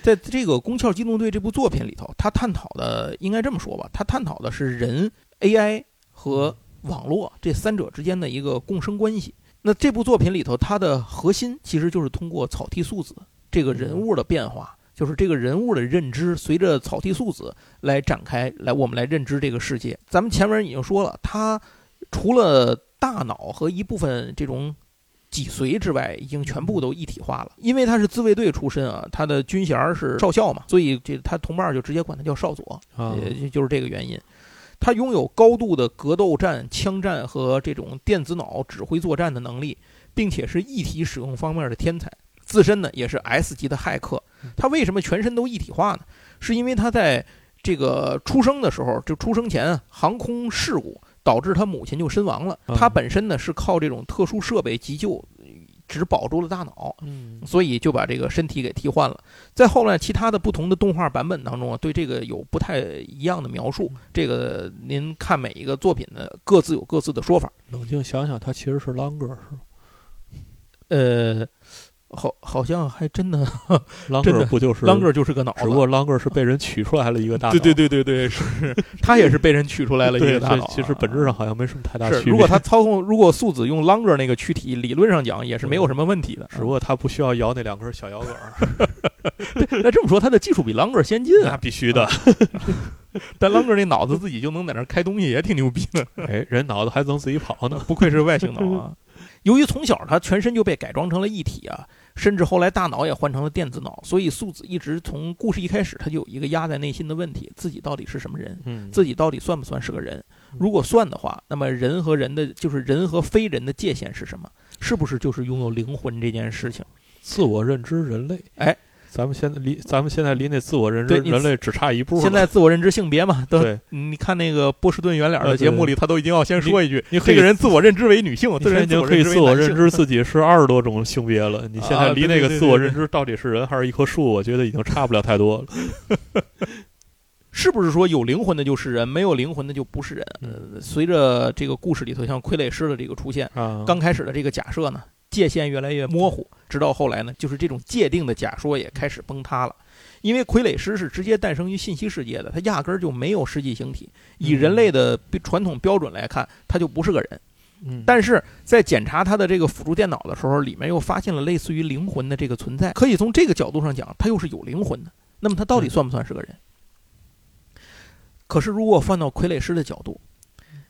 在这个《宫壳机动队》这部作品里头，他探讨的应该这么说吧，他探讨的是人、AI 和网络这三者之间的一个共生关系。那这部作品里头，它的核心其实就是通过草剃素子这个人物的变化，就是这个人物的认知，随着草剃素子来展开，来我们来认知这个世界。咱们前面已经说了，他除了大脑和一部分这种。脊髓之外，已经全部都一体化了。因为他是自卫队出身啊，他的军衔是少校嘛，所以这他同伴就直接管他叫少佐，也就是这个原因。他拥有高度的格斗战、枪战和这种电子脑指挥作战的能力，并且是一体使用方面的天才。自身呢也是 S 级的骇客。他为什么全身都一体化呢？是因为他在这个出生的时候，就出生前航空事故。导致他母亲就身亡了。他本身呢是靠这种特殊设备急救，只保住了大脑，嗯所以就把这个身体给替换了。再后来其他的不同的动画版本当中啊，对这个有不太一样的描述。这个您看每一个作品呢，各自有各自的说法。冷静想想，他其实是啷个儿是吧？呃，好，好像还真的，(laughs) 啷真的个儿不就是啷个儿就是个脑子。只不过啷个儿是被人取出来了一个大脑。对对对对对，是他也是被人取出来了一个大脑其实本质上好像没什么太大，区别。如果他操控，如果素子用朗格那个躯体，理论上讲也是没有什么问题的。只不过他不需要摇那两根小摇杆儿，(laughs) 那这么说，他的技术比朗格先进那啊。必须的。(laughs) 但朗格那脑子自己就能在那开东西，也挺牛逼的。哎，人脑子还能自己跑呢。不愧是外星脑啊！由于从小他全身就被改装成了一体啊，甚至后来大脑也换成了电子脑，所以素子一直从故事一开始他就有一个压在内心的问题：自己到底是什么人？嗯，自己到底算不算是个人？如果算的话，那么人和人的就是人和非人的界限是什么？是不是就是拥有灵魂这件事情？自我认知人类。哎，咱们现在离咱们现在离那自我认知人类只差一步。现在自我认知性别嘛，都对，你看那个波士顿圆脸的呃节目里，他都已经要先说一句：你这个人自我认知为女性，你这个人已经可以自自我认认知自己是二十多种性别了。你现在啊离那个自我认知到底是人还是一棵树，我觉得已经差不了太多了。(laughs) 是不是说有灵魂的就是人，没有灵魂的就不是人？呃，随着这个故事里头像傀儡师的这个出现，啊，刚开始的这个假设呢，界限越来越模糊，直到后来呢，就是这种界定的假说也开始崩塌了。因为傀儡师是直接诞生于信息世界的，他压根儿就没有实际形体。以人类的标传统标准来看，他就不是个人。嗯，但是在检查他的这个辅助电脑的时候，里面又发现了类似于灵魂的这个存在。可以从这个角度上讲，他又是有灵魂的。那么他到底算不算是个人？可是如果放到傀儡师的角度，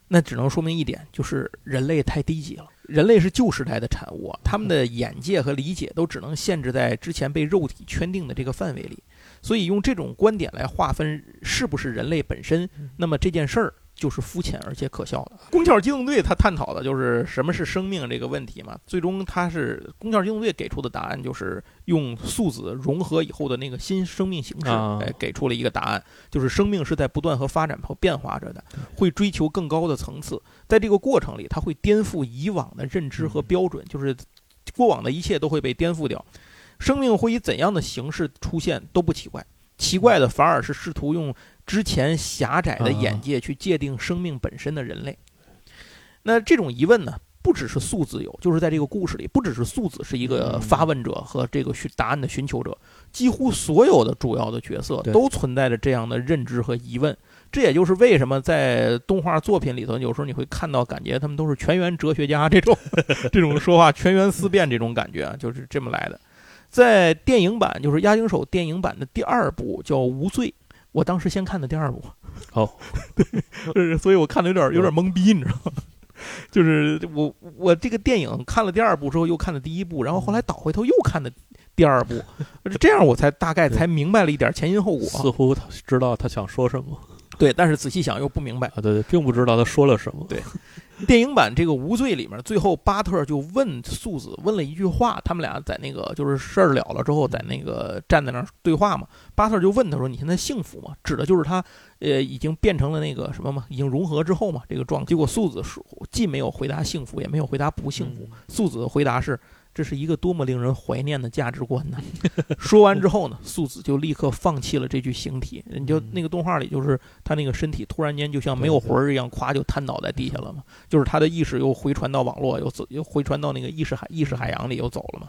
那只能说明一点，就是人类太低级了。人类是旧时代的产物啊，他们的眼界和理解都只能限制在之前被肉体圈定的这个范围里。所以用这种观点来划分是不是人类本身，那么这件事儿就是肤浅而且可笑的。宫壳机动队他探讨的就是什么是生命这个问题嘛。最终他是宫壳机动队给出的答案就是用素子融合以后的那个新生命形式，给出了一个答案，就是生命是在不断和发展和变化着的，会追求更高的层次。在这个过程里，它会颠覆以往的认知和标准，就是过往的一切都会被颠覆掉。生命会以怎样的形式出现都不奇怪，奇怪的反而是试图用之前狭窄的眼界去界定生命本身的人类。那这种疑问呢，不只是素子有，就是在这个故事里，不只是素子是一个发问者和这个寻答案的寻求者，几乎所有的主要的角色都存在着这样的认知和疑问。这也就是为什么在动画作品里头，有时候你会看到，感觉他们都是全员哲学家这种 (laughs) 这种说话，全员思辨这种感觉啊，就是这么来的。在电影版，就是《押井守》电影版的第二部叫《无罪》，我当时先看的第二部，哦，(laughs) 对，所以我看的有点有点懵逼，你知道吗？(laughs) 就是我我这个电影看了第二部之后，又看了第一部，然后后来倒回头又看的第二部，这样我才大概才明白了一点前因后果。似乎他知道他想说什么对，但是仔细想又不明白。啊，对对，并不知道他说了什么。对电影版这个《无罪》里面，最后巴特就问素子问了一句话，他们俩在那个就是事儿了了之后，在那个站在那儿对话嘛。巴特就问他说：“你现在幸福吗？”指的就是他，呃，已经变成了那个什么嘛，已经融合之后嘛，这个状。结果素子说既没有回答幸福，也没有回答不幸福。素子的回答是：“这是一个多么令人怀念的价值观呢！” (laughs) 说完之后呢，素子就立刻放弃了这具形体。你就那个动画里，就是他那个身体突然间就像没有魂儿一样，咵就瘫倒在地下了嘛。就是他的意识又回传到网络，又走，又回传到那个意识海意识海洋里，又走了嘛。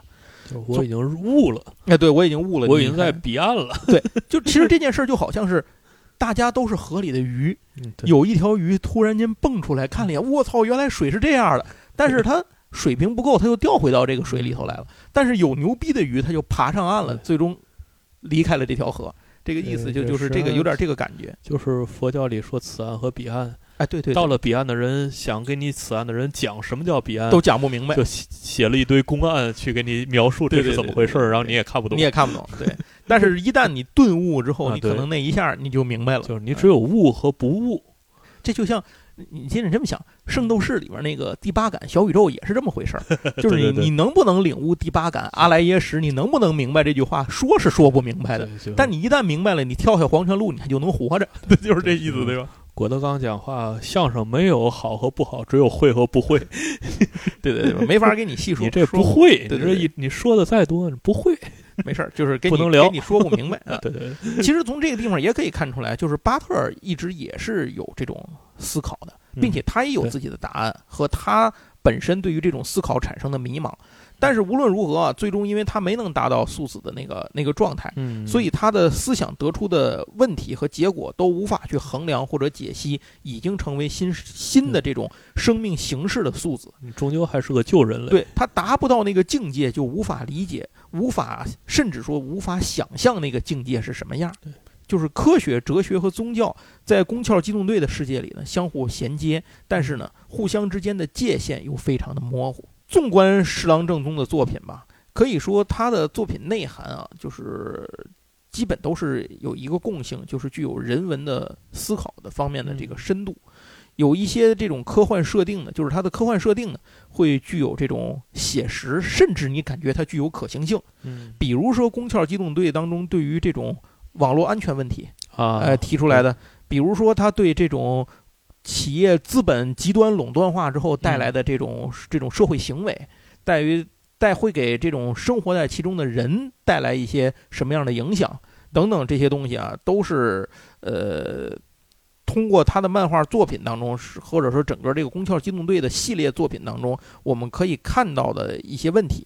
我已经悟了，哎，对我已经悟了，我已经在彼岸了。(laughs) 对就其实这件事儿就好像是大家都是河里的鱼，有一条鱼突然间蹦出来，看了一眼，我操，原来水是这样的。但是它水平不够，它又掉回到这个水里头来了。但是有牛逼的鱼，它就爬上岸了，最终离开了这条河。这个意思就就是这个有点这个感觉。就是佛教里说此岸和彼岸，哎，对对，对到了彼岸的人想给你此岸的人讲什么叫彼岸，都讲不明白就，写写了一堆公案去给你描述这是怎么回事儿，然后你也看不懂你。也看不懂。对，但是一旦你顿悟之后，你可能那一下你就明白了。就是你只有悟和不悟，这就像你心里这么想，《圣斗士》里边那个第八感小宇宙也是这么回事儿，(laughs) 就是你对对对你能不能领悟第八感阿莱耶识，你能不能明白这句话？说是说不明白的，但你一旦明白了，你跳下黄泉路，你还就能活着，(laughs) 就是这意思，对吧？郭德纲讲话，相声没有好和不好，只有会和不会。(laughs) 对对对，没法给你细说。你这说不会，对对对你这一你说的再多，你不会。没事儿，就是给你不能聊给你说不明白啊。对对对，其实从这个地方也可以看出来，就是巴特尔一直也是有这种思考的，并且他也有自己的答案和他本身对于这种思考产生的迷茫。但是无论如何啊，最终因为他没能达到素子的那个那个状态，嗯，所以他的思想得出的问题和结果都无法去衡量或者解析，已经成为新新的这种生命形式的素子。你终究还是个旧人类。对他达不到那个境界，就无法理解，无法甚至说无法想象那个境界是什么样对。就是科学、哲学和宗教在宫壳机动队的世界里呢相互衔接，但是呢互相之间的界限又非常的模糊。纵观十郎正宗的作品吧，可以说他的作品内涵啊，就是基本都是有一个共性，就是具有人文的思考的方面的这个深度。有一些这种科幻设定呢，就是它的科幻设定呢，会具有这种写实，甚至你感觉它具有可行性。嗯比如说《宫壳机动队》当中对于这种网络安全问题，啊，呃提出来的，比如说他对这种企业资本极端垄断化之后带来的这种、这种社会行为，在于带会给这种生活在其中的人带来一些什么样的影响等等这些东西啊，都是呃。通过他的漫画作品当中，是或者说整个这个《宫壳机动队》的系列作品当中，我们可以看到的一些问题。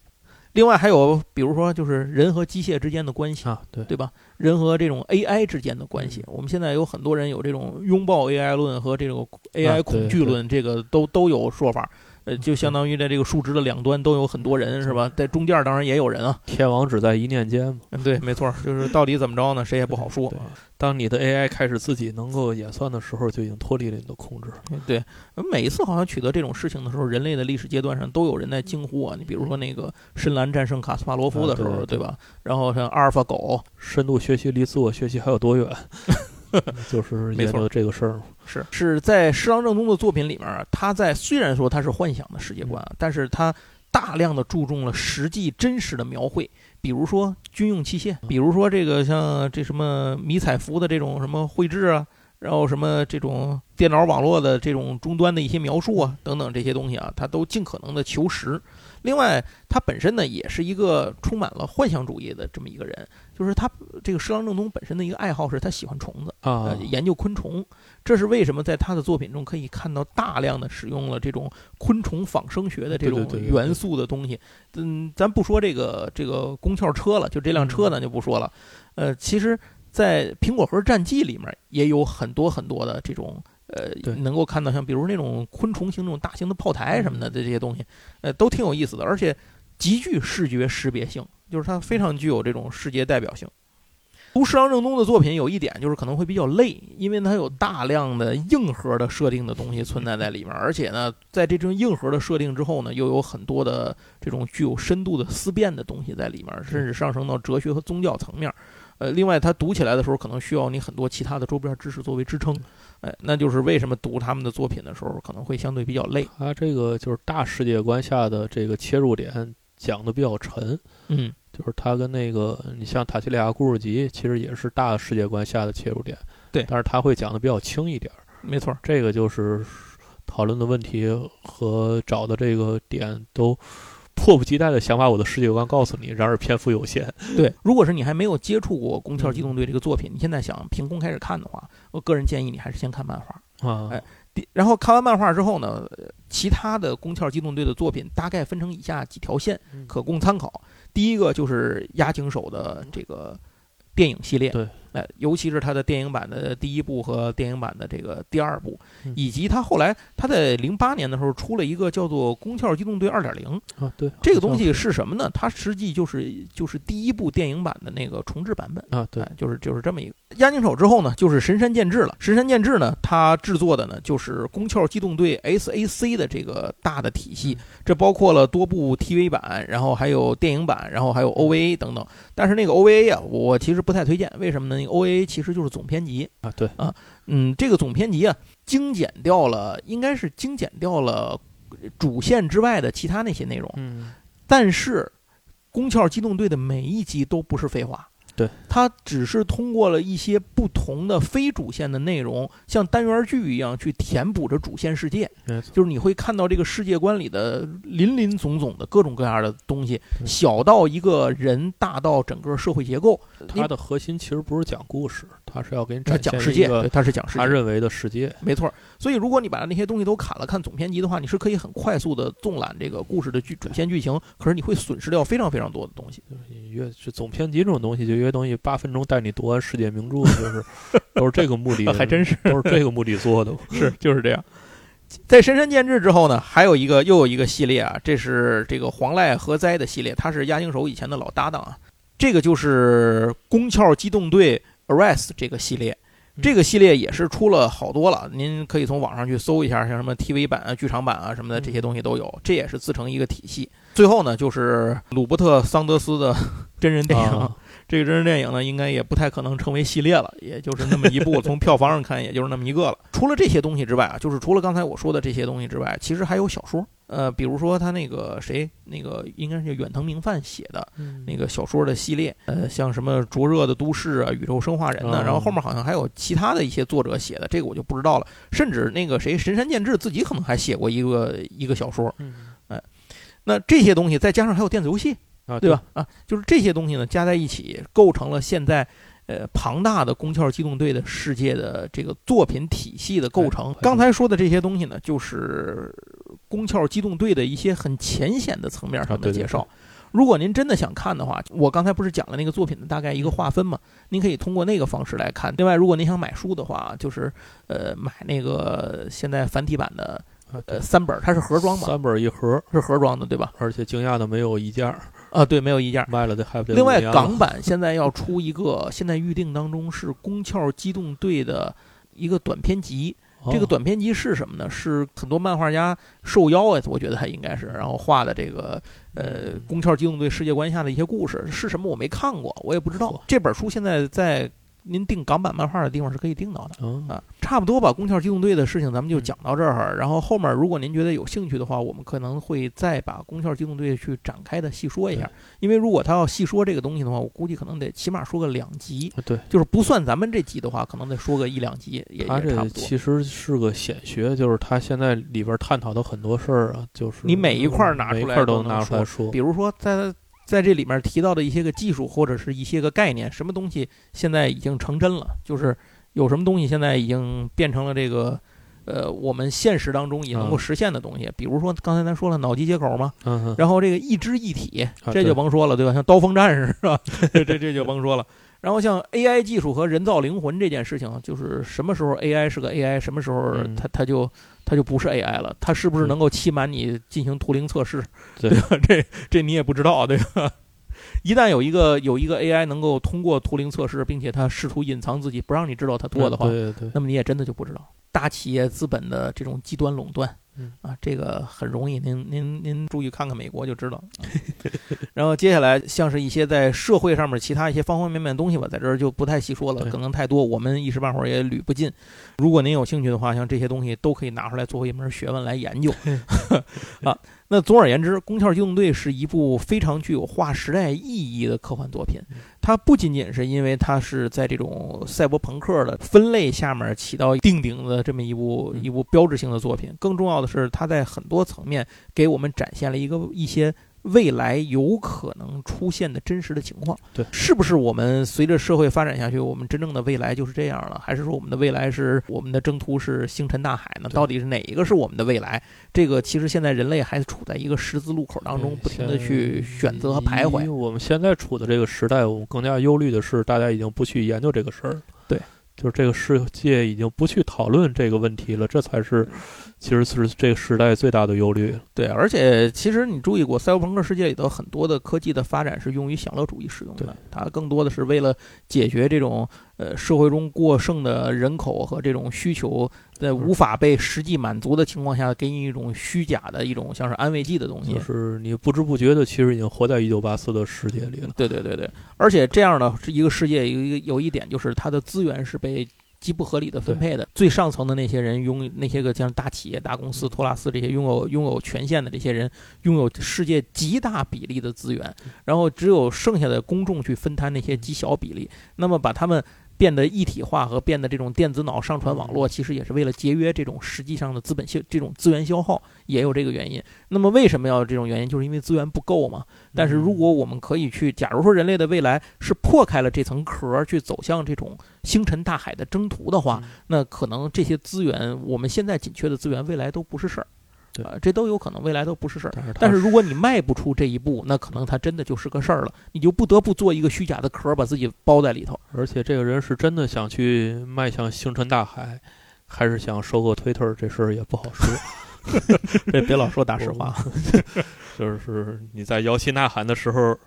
另外还有，比如说就是人和机械之间的关系，啊，对，对吧？人和这种 AI 之间的关系，我们现在有很多人有这种拥抱 AI 论和这种 AI 恐惧论，这个都都有说法。呃，就相当于在这个数值的两端都有很多人，是吧？在中间当然也有人啊。天王只在一念间嘛。嗯对，没错，就是到底怎么着呢？谁也不好说。当你的 AI 开始自己能够演算的时候，就已经脱离了你的控制。对，每一次好像取得这种事情的时候，人类的历史阶段上都有人在惊呼啊。你比如说那个深蓝战胜卡斯帕罗夫的时候，啊对对吧？然后像阿尔法狗，深度学习离自我学习还有多远？(laughs) 就是没错研究这个事儿嘛。是。是在施琅正宗的作品里面啊，他在虽然说他是幻想的世界观啊，但是他大量的注重了实际真实的描绘，比如说军用器械，比如说这个像这什么迷彩服的这种什么绘制啊，然后什么这种电脑网络的这种终端的一些描述啊，等等这些东西啊，他都尽可能的求实。另外，他本身呢也是一个充满了幻想主义的这么一个人，就是他这个施郎正宗本身的一个爱好是他喜欢虫子。啊呃，，研究昆虫，这是为什么在他的作品中可以看到大量的使用了这种昆虫仿生学的这种元素的东西。嗯，咱不说这个这个宫壳车了，就这辆车咱就不说了。呃，其实，在《苹果核战记》里面也有很多很多的这种。呃对，能够看到像比如那种昆虫型那种大型的炮台什么的的这些东西，呃，都挺有意思的，而且极具视觉识别性，就是它非常具有这种视觉代表性。读石郎正宗的作品有一点就是可能会比较累，因为它有大量的硬核的设定的东西存在在里面，而且呢，在这种硬核的设定之后呢，又有很多的这种具有深度的思辨的东西在里面，甚至上升到哲学和宗教层面。呃，另外，它读起来的时候，可能需要你很多其他的周边知识作为支撑，哎，那就是为什么读他们的作品的时候可能会相对比较累。他这个就是大世界观下的这个切入点讲的比较沉，嗯，就是他跟那个你像塔西利亚故事集，其实也是大世界观下的切入点，对但是他会讲的比较轻一点儿。没错。这个就是讨论的问题和找的这个点都迫不及待的想把我的世界观告诉你，然而篇幅有限。对，如果是你还没有接触过《宫壳机动队》这个作品，你现在想凭空开始看的话，我个人建议你还是先看漫画。啊，哎然后看完漫画之后呢，呃其他的《宫壳机动队》的作品大概分成以下几条线嗯可供参考。第一个就是押井守的这个电影系列，对，哎，尤其是他的电影版的第一部和电影版的这个第二部，嗯以及他后来他在零八年的时候出了一个叫做《宫壳机动队二点零》，啊，对，这个东西是什么呢？它实际就是就是第一部电影版的那个重制版本。啊，对哎，就是就是这么一个押井守之后呢，就是神山健治了。神山健治呢，他制作的呢就是《宫壳机动队》SAC 的这个大的体系，这包括了多部 TV 版，然后还有电影版，然后还有 OVA 等等。但是那个 OVA 啊，我其实不太推荐，为什么呢？那个 OAA 其实就是总篇集，啊，对啊，嗯，这个总篇集啊，精简掉了，应该是精简掉了主线之外的其他那些内容。嗯，但是，宫壳机动队的每一集都不是废话，对，它只是通过了一些不同的非主线的内容，像单元剧一样去填补着主线世界。就是你会看到这个世界观里的林林总总的各种各样的东西，小到一个人，大到整个社会结构。它的核心其实不是讲故事，它是要给你它展讲世界，他是讲世界。他认为的世界。没错，所以如果你把那些东西都砍了，看总篇集的话，你是可以很快速的纵览这个故事的剧主线剧情，可是你会损失掉非常非常多的东西。你越是总篇集这种东西，就越东西八分钟带你读完世界名著，就是 (laughs) 都是这个目的，还真是都是这个目的做的。(laughs) (laughs) 是就是这样。在深山建制之后呢，还有一个又有一个系列啊，这是这个黄濑和哉的系列，他是押井守以前的老搭档啊。这个就是宫壳机动队 Ares 这个系列，这个系列也是出了好多了，您可以从网上去搜一下，像什么 TV 版啊、剧场版啊什么的，这些东西都有。这也是自成一个体系。最后呢，就是鲁伯特·桑德斯的 (laughs) 真人电影。啊 (laughs) 这个真人电影呢，应该也不太可能成为系列了，也就是那么一部，(laughs) 从票房上看，也就是那么一个了。除了这些东西之外啊，就是除了刚才我说的这些东西之外，其实还有小说。呃，比如说他那个谁，那个应该是远藤明范写的嗯那个小说的系列，呃，像什么《灼热的都市》啊，《宇宙生化人》呢，哦然后后面好像还有其他的一些作者写的，这个我就不知道了。甚至那个谁，神山健治自己可能还写过一个一个小说。嗯那这些东西再加上还有电子游戏，啊，对吧？啊，就是这些东西呢，加在一起，构成了现在呃庞大的宫壳机动队的世界的这个作品体系的构成哎。刚才说的这些东西呢，就是宫壳机动队的一些很浅显的层面上的介绍。如果您真的想看的话，我刚才不是讲了那个作品的大概一个划分吗？您可以通过那个方式来看。另外，如果您想买书的话，就是呃买那个现在繁体版的呃三本儿，它是盒装嘛，三本一盒，是盒装的对吧？而且惊讶的没有一件儿啊，对，没有一件。卖了的，还不另外，港版现在要出一个，现在预定当中是宫壳机动队的一个短篇集。这个哦短篇集是什么呢？是很多漫画家受邀啊，我觉得他应该是，然后画的这个呃宫壳机动队世界观下的一些故事是什么？我没看过，我也不知道。这本书现在在您订港版漫画的地方是可以订到的。嗯啊，差不多吧。宫壳机动队的事情咱们就讲到这儿。然后后面如果您觉得有兴趣的话，我们可能会再把宫壳机动队去展开的细说一下。因为如果他要细说这个东西的话，我估计可能得起码说个两集，对，就是不算咱们这集的话，可能得说个一两集也差不多。其实是个显学，就是他现在里边探讨的很多事儿啊，就是你每一块儿拿出来都能拿出来说比，如说在在这里面提到的一些个技术或者是一些个概念，什么东西现在已经成真了，就是有什么东西现在已经变成了这个。呃，我们现实当中也能够嗯实现的东西，比如说刚才咱说了脑机接口嘛，然后这个一肢一体，啊这就甭说了，对吧？像刀锋战士是吧？(laughs) 这这这就甭说了。然后像 AI 技术和人造灵魂这件事情，就是什么时候 AI 是个 AI，什么时候嗯它它就它就不是 AI 了？它是不是能够欺瞒你进行图灵测试？对吧？(laughs) 这这你也不知道，对吧？(laughs) 一旦有一个有一个 AI 能够通过图灵测试，并且它试图隐藏自己，不让你知道它做的话，对对对，那么你也真的就不知道大企业资本的这种极端垄断，嗯啊，这个很容易，您您您注意看看美国就知道。(laughs) 然后接下来像是一些在社会上面其他一些方方面面的东西吧，在这儿就不太细说了，可能太多，我们一时半会儿也捋不尽。如果您有兴趣的话，像这些东西都可以拿出来作为一门学问来研究。(laughs) (laughs) 啊，那总而言之，《宫壳机动队》是一部非常具有划时代意义的科幻作品。它不仅仅是因为它是在这种赛博朋克的分类下面起到定顶的这么一部嗯一部标志性的作品，更重要的是，它在很多层面给我们展现了一个一些未来有可能出现的真实的情况。对是不是我们随着社会发展下去，我们真正的未来就是这样了？还是说我们的未来是我们的征途是星辰大海呢？到底是哪一个是我们的未来？这个其实现在人类还处在一个十字路口当中，不停的去选择和徘徊。我们现在处的这个时代，我们更加忧虑的是，大家已经不去研究这个事儿。对，就是这个世界已经不去讨论这个问题了，这才是其实是这个时代最大的忧虑。对，而且其实你注意过，赛博朋克世界里头很多的科技的发展是用于享乐主义使用的，它更多的是为了解决这种呃社会中过剩的人口和这种需求，在无法被实际满足的情况下，给你一种虚假的一种像是安慰剂的东西就。是你不知不觉的，其实已经活在一九八四的世界里了。对对对对，而且这样的是一个世界有一个有一点就是它的资源是被极不合理的分配的。最上层的那些人拥那些个像大企业、大公司、托拉斯这些拥有拥有权限的这些人，拥有世界极大比例的资源，然后只有剩下的公众去分摊那些极小比例。那么把他们。变得一体化和变得这种电子脑上传网络，其实也是为了节约这种实际上的资本消这种资源消耗，也有这个原因。那么为什么要这种原因？就是因为资源不够嘛。但是如果我们可以去，假如说人类的未来是破开了这层壳，去走向这种星辰大海的征途的话，那可能这些资源，我们现在紧缺的资源，未来都不是事儿。对，这都有可能，未来都不是事儿。但是如果你迈不出这一步，那可能它真的就是个事儿了。你就不得不做一个虚假的壳，把自己包在里头。而且这个人是真的想去迈向星辰大海，还是想收购 Twitter？这事儿也不好说。(laughs) 这别老说大实话。就是你在摇旗呐喊的时候。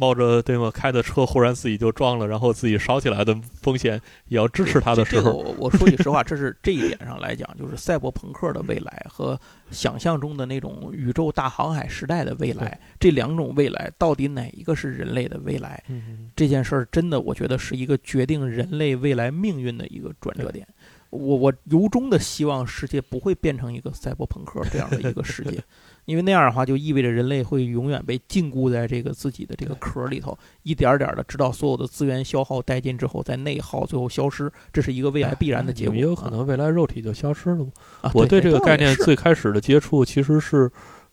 冒着对吗？开的车忽然自己就撞了，然后自己烧起来的风险，也要支持他的时候。我我说句实话，这是这一点上来讲，就是赛博朋克的未来和想象中的那种宇宙大航海时代的未来，这两种未来到底哪一个是人类的未来？这件事儿真的，我觉得是一个决定人类未来命运的一个转折点。我我由衷的希望世界不会变成一个赛博朋克这样的一个世界。(laughs) 因为那样的话，就意味着人类会永远被禁锢在这个自己的这个壳里头，一点点的，直到所有的资源消耗殆尽之后，再内耗，最后消失，这是一个未来必然的结果。也有可能未来肉体就消失了吗？我对这个概念最开始的接触，其实是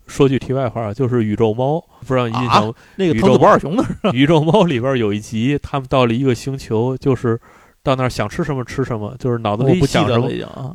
说句题外话，就是宇宙猫，不知道你印象？那个宇宙不二雄的宇宙猫里边有一集，他们到了一个星球，就是到那儿想吃什么吃什么，就是脑子里一想什么，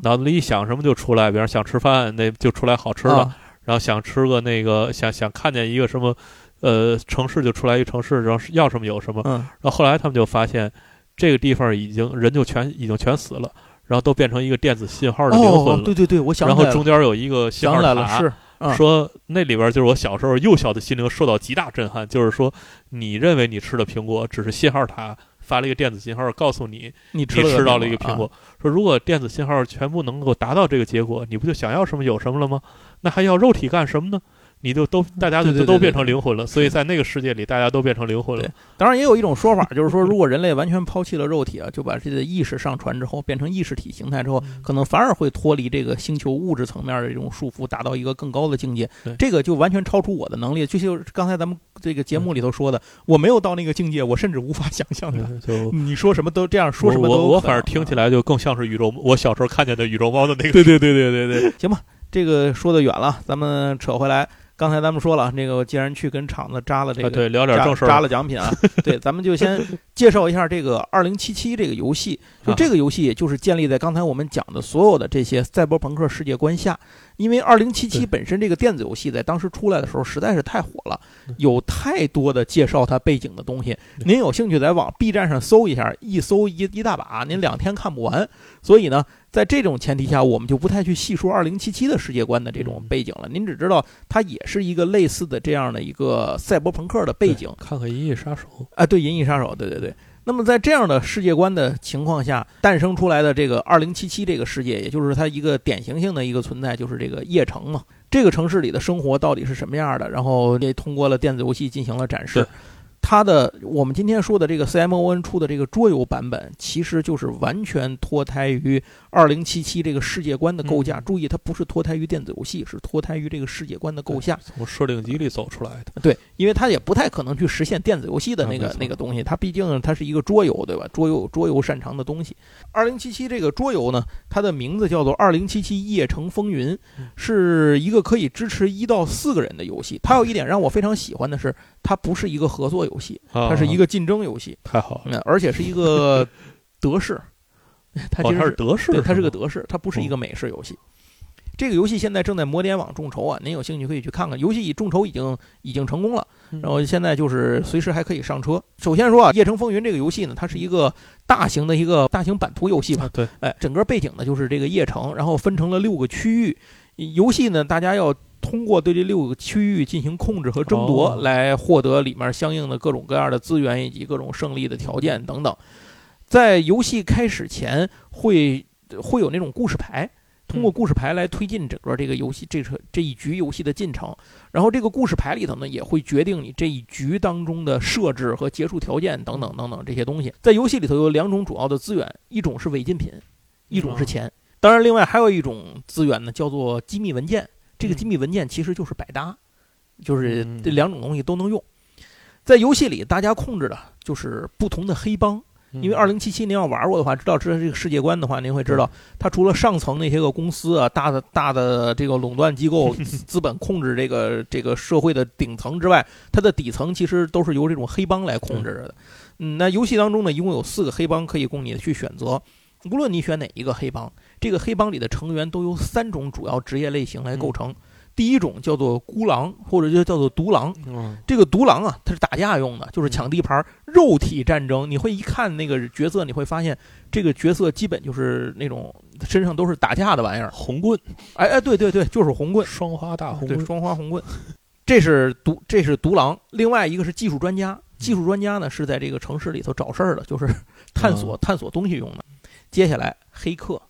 脑子里一想什么就出来，比方想吃饭，那就出来好吃的。然后想吃个那个，想想看见一个什么，呃，城市就出来一个城市，然后要什么有什么。嗯。然后后来他们就发现，这个地方已经人就全已经全死了，然后都变成一个电子信号的灵魂了。对对对，我想然后中间有一个信号塔，是说那里边就是我小时候幼小的心灵受到极大震撼，就是说你认为你吃的苹果只是信号塔发了一个电子信号告诉你你吃到了一个苹果。说如果电子信号全部能够达到这个结果，你不就想要什么有什么了吗？那还要肉体干什么呢？你就都大家就都变成灵魂了，所以在那个世界里，大家都变成灵魂了。当然，也有一种说法，就是说，如果人类完全抛弃了肉体啊，就把这个意识上传之后，变成意识体形态之后，可能反而会脱离这个星球物质层面的这种束缚，达到一个更高的境界。这个就完全超出我的能力。就像刚才咱们这个节目里头说的，我没有到那个境界，我甚至无法想象的。就你说什么都这样说什么都我我反而听起来就更像是宇宙，我小时候看见的宇宙猫的那个。对对对对对对，行吧。这个说的远了，咱们扯回来。刚才咱们说了，那个既然去跟厂子扎了这个，对，聊点正事扎了奖品啊。(laughs) 对，咱们就先介绍一下这个二零七七这个游戏。就这个游戏，就是建立在刚才我们讲的所有的这些赛博朋克世界观下。因为二零七七本身这个电子游戏在当时出来的时候实在是太火了，有太多的介绍它背景的东西。您有兴趣在网 B 站上搜一下，一搜一一大把，您两天看不完。所以呢，在这种前提下，我们就不太去细说二零七七的世界观的这种背景了。您只知道它也是一个类似的这样的一个赛博朋克的背景。看看《银翼杀手》啊，对，《银翼杀手》，对对对。那么在这样的世界观的情况下，诞生出来的这个二零七七这个世界，也就是它一个典型性的一个存在，就是这个夜城嘛。这个城市里的生活到底是什么样的？然后也通过了电子游戏进行了展示。它的我们今天说的这个 CMON 出的这个桌游版本，其实就是完全脱胎于二零七七这个世界观的构架。注意，它不是脱胎于电子游戏，是脱胎于这个世界观的构架，从设定集里走出来的。对，因为它也不太可能去实现电子游戏的那个那个东西，它毕竟它是一个桌游，对吧？桌游桌游擅长的东西。二零七七这个桌游呢，它的名字叫做《二零七七夜城风云》，是一个可以支持一到四个人的游戏。它有一点让我非常喜欢的是，它不是一个合作游戏，它是一个竞争游戏。太好了，而且是一个 (laughs) 德式，(laughs) 它其实是德式，它是个德式，它不是一个美式游戏。这个游戏现在正在魔点网众筹啊，您有兴趣可以去看看。游戏众筹已经已经成功了，然后现在就是随时还可以上车。首先说啊，《夜城风云》这个游戏呢，它是一个大型的一个大型版图游戏吧？对，哎，整个背景呢就是这个夜城，然后分成了六个区域。游戏呢，大家要通过对这六个区域进行控制和争夺，来获得里面相应的各种各样的资源以及各种胜利的条件等等。在游戏开始前，会会有那种故事牌。通过故事牌来推进整个这个游戏这这这一局游戏的进程。然后这个故事牌里头呢，也会决定你这一局当中的设置和结束条件等等等等这些东西。在游戏里头有两种主要的资源，一种是违禁品，一种是钱。当然，另外还有一种资源呢，叫做机密文件。这个机密文件其实就是百搭，就是这两种东西都能用。在游戏里，大家控制的就是不同的黑帮。因为二零七七您要玩过的话，知道知道这个世界观的话，您会知道，它除了上层那些个公司啊，大的大的这个垄断机构、(laughs) 资本控制这个这个社会的顶层之外，它的底层其实都是由这种黑帮来控制着的。嗯，那游戏当中呢，一共有四个黑帮可以供你去选择，无论你选哪一个黑帮，这个黑帮里的成员都由三种主要职业类型来构成。第一种叫做孤狼，或者就叫做独狼。这个独狼啊，它是打架用的，就是抢地盘、肉体战争。你会一看那个角色，你会发现这个角色基本就是那种身上都是打架的玩意儿，红棍。哎哎，对对对，就是红棍，双花大红棍，双花红棍。这是独，这是独狼。另外一个是技术专家，技术专家呢是在这个城市里头找事儿的，就是探索探索东西用的。接下来黑客，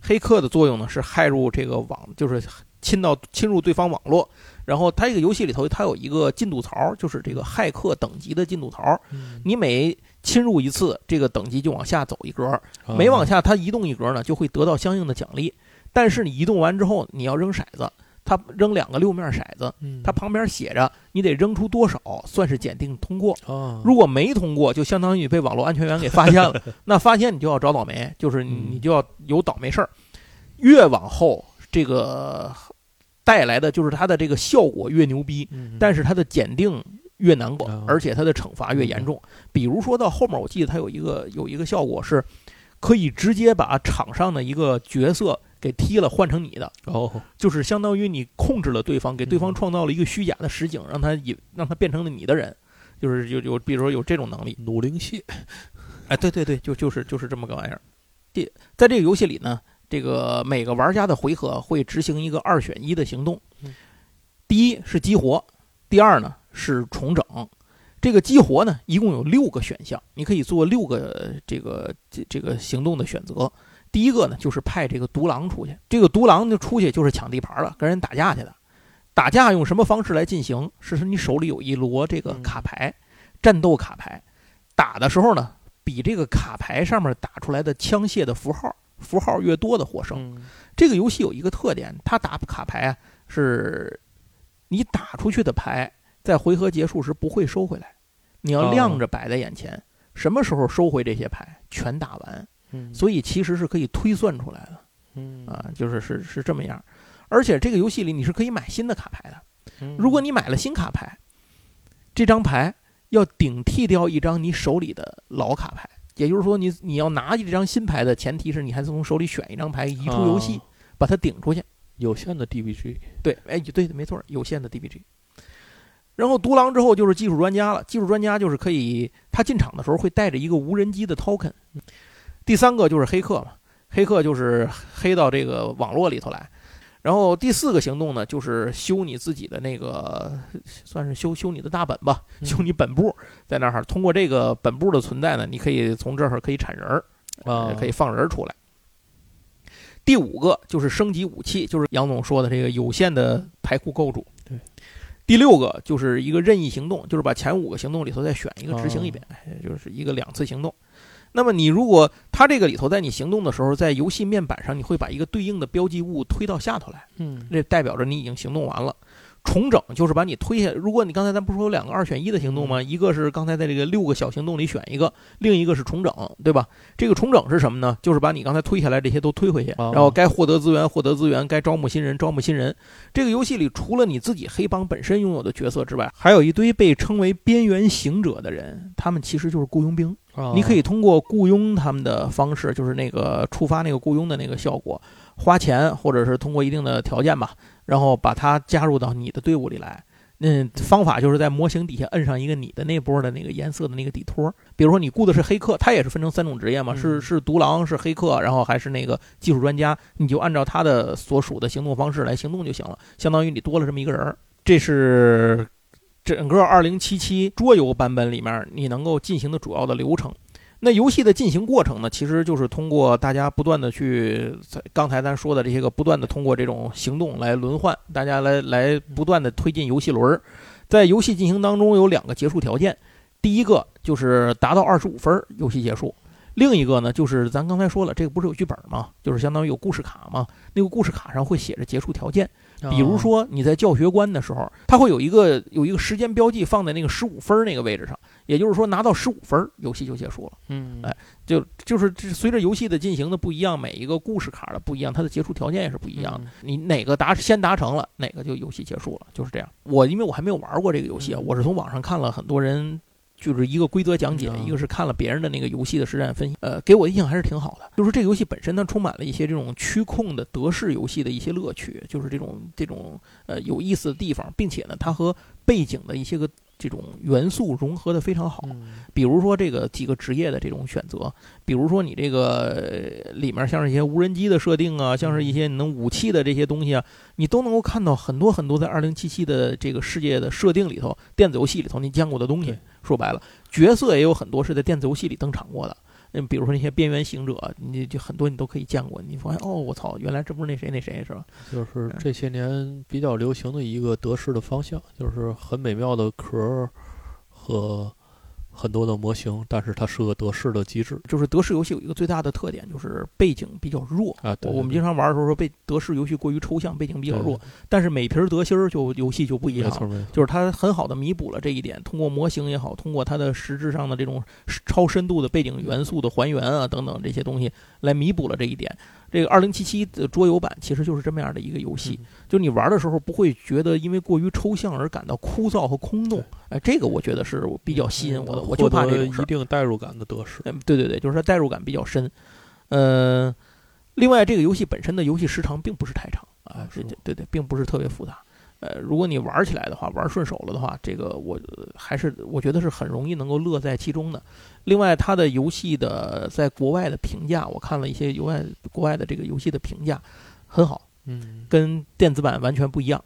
黑客的作用呢是害入这个网，就是。侵到侵入对方网络，然后它这个游戏里头它有一个进度槽，就是这个骇客等级的进度槽。你每侵入一次，这个等级就往下走一格，每往下它移动一格呢，就会得到相应的奖励。但是你移动完之后，你要扔骰子，它扔两个六面骰子，它旁边写着你得扔出多少算是检定通过。如果没通过，就相当于被网络安全员给发现了。(laughs) 那发现你就要找倒霉，就是你就要有倒霉事儿。越往后这个。带来的就是它的这个效果越牛逼，但是它的检定越难过，而且它的惩罚越严重。比如说到后面，我记得它有一个有一个效果是，可以直接把场上的一个角色给踢了，换成你的。哦，就是相当于你控制了对方，给对方创造了一个虚假的实景，让他以让他变成了你的人。就是有有，比如说有这种能力，努灵蟹。哎，对对对，就就是就是这么个玩意儿。这在这个游戏里呢。这个每个玩家的回合会执行一个二选一的行动，第一是激活，第二呢是重整。这个激活呢，一共有六个选项，你可以做六个这个这这个行动的选择。第一个呢，就是派这个独狼出去，这个独狼就出去就是抢地盘了，跟人打架去的。打架用什么方式来进行？是你手里有一摞这个卡牌，战斗卡牌，打的时候呢，比这个卡牌上面打出来的枪械的符号。符号越多的获胜。这个游戏有一个特点，它打卡牌啊，是你打出去的牌，在回合结束时不会收回来，你要亮着摆在眼前，什么时候收回这些牌，全打完。所以其实是可以推算出来的。嗯，啊，就是是是这么样。而且这个游戏里你是可以买新的卡牌的。如果你买了新卡牌，这张牌要顶替掉一张你手里的老卡牌。也就是说，你你要拿这张新牌的前提是你还是从手里选一张牌移出游戏，把它顶出去。有限的 DBG，对，哎，对，没错，有限的 DBG。然后独狼之后就是技术专家了，技术专家就是可以他进场的时候会带着一个无人机的 token。第三个就是黑客嘛，黑客就是黑到这个网络里头来。然后第四个行动呢，就是修你自己的那个，算是修修你的大本吧，修你本部在那儿。通过这个本部的存在呢，你可以从这儿可以产人儿，啊，可以放人出来。第五个就是升级武器，就是杨总说的这个有限的牌库构筑。对。第六个就是一个任意行动，就是把前五个行动里头再选一个执行一遍，就是一个两次行动。那么你如果它这个里头在你行动的时候，在游戏面板上，你会把一个对应的标记物推到下头来，嗯，这代表着你已经行动完了。重整就是把你推下。如果你刚才咱不是说有两个二选一的行动吗？一个是刚才在这个六个小行动里选一个，另一个是重整，对吧？这个重整是什么呢？就是把你刚才推下来这些都推回去，然后该获得资源获得资源，该招募新人招募新人。这个游戏里除了你自己黑帮本身拥有的角色之外，还有一堆被称为边缘行者的人，他们其实就是雇佣兵。你可以通过雇佣他们的方式，就是那个触发那个雇佣的那个效果，花钱或者是通过一定的条件吧，然后把他加入到你的队伍里来。那方法就是在模型底下摁上一个你的那波的那个颜色的那个底托。比如说你雇的是黑客，他也是分成三种职业嘛，是是独狼，是黑客，然后还是那个技术专家，你就按照他的所属的行动方式来行动就行了，相当于你多了这么一个人儿。这是。整个二零七七桌游版本里面，你能够进行的主要的流程，那游戏的进行过程呢，其实就是通过大家不断的去，刚才咱说的这些个不断的通过这种行动来轮换，大家来来不断的推进游戏轮儿。在游戏进行当中有两个结束条件，第一个就是达到二十五分，游戏结束。另一个呢，就是咱刚才说了，这个不是有剧本吗？就是相当于有故事卡嘛。那个故事卡上会写着结束条件，比如说你在教学关的时候，它会有一个有一个时间标记放在那个十五分那个位置上，也就是说拿到十五分，游戏就结束了。嗯，哎，就就是随着游戏的进行的不一样，每一个故事卡的不一样，它的结束条件也是不一样的。你哪个达先达成了，哪个就游戏结束了，就是这样。我因为我还没有玩过这个游戏啊，我是从网上看了很多人。就是一个规则讲解，一个是看了别人的那个游戏的实战分析，呃，给我印象还是挺好的。就是这个游戏本身它充满了一些这种区控的德式游戏的一些乐趣，就是这种这种呃有意思的地方，并且呢，它和背景的一些个。这种元素融合的非常好，比如说这个几个职业的这种选择，比如说你这个里面像是一些无人机的设定啊，像是一些能武器的这些东西啊，你都能够看到很多很多在二零七七的这个世界的设定里头，电子游戏里头你见过的东西。说白了，角色也有很多是在电子游戏里登场过的。嗯比如说那些边缘行者，你就很多你都可以见过。你发现哦，我操，原来这不是那谁那谁是吧？就是这些年比较流行的一个得势的方向，就是很美妙的壳和。很多的模型，但是它是个德式的机制。就是德式游戏有一个最大的特点，就是背景比较弱啊。我们经常玩的时候说，被德式游戏过于抽象，背景比较弱。但是每瓶德芯儿就游戏就不一样，就是它很好的弥补了这一点。通过模型也好，通过它的实质上的这种超深度的背景元素的还原啊等等这些东西，来弥补了这一点。这个二零七七的桌游版其实就是这么样的一个游戏，就你玩的时候不会觉得因为过于抽象而感到枯燥和空洞。哎，这个我觉得是比较吸引我的，我就怕这种一定代入感的得失。嗯，对对对，就是它代入感比较深。呃，另外这个游戏本身的游戏时长并不是太长啊，对对对，并不是特别复杂。呃，如果你玩起来的话，玩顺手了的话，这个我还是我觉得是很容易能够乐在其中的。另外，它的游戏的在国外的评价，我看了一些游外国外的这个游戏的评价，很好。嗯，跟电子版完全不一样，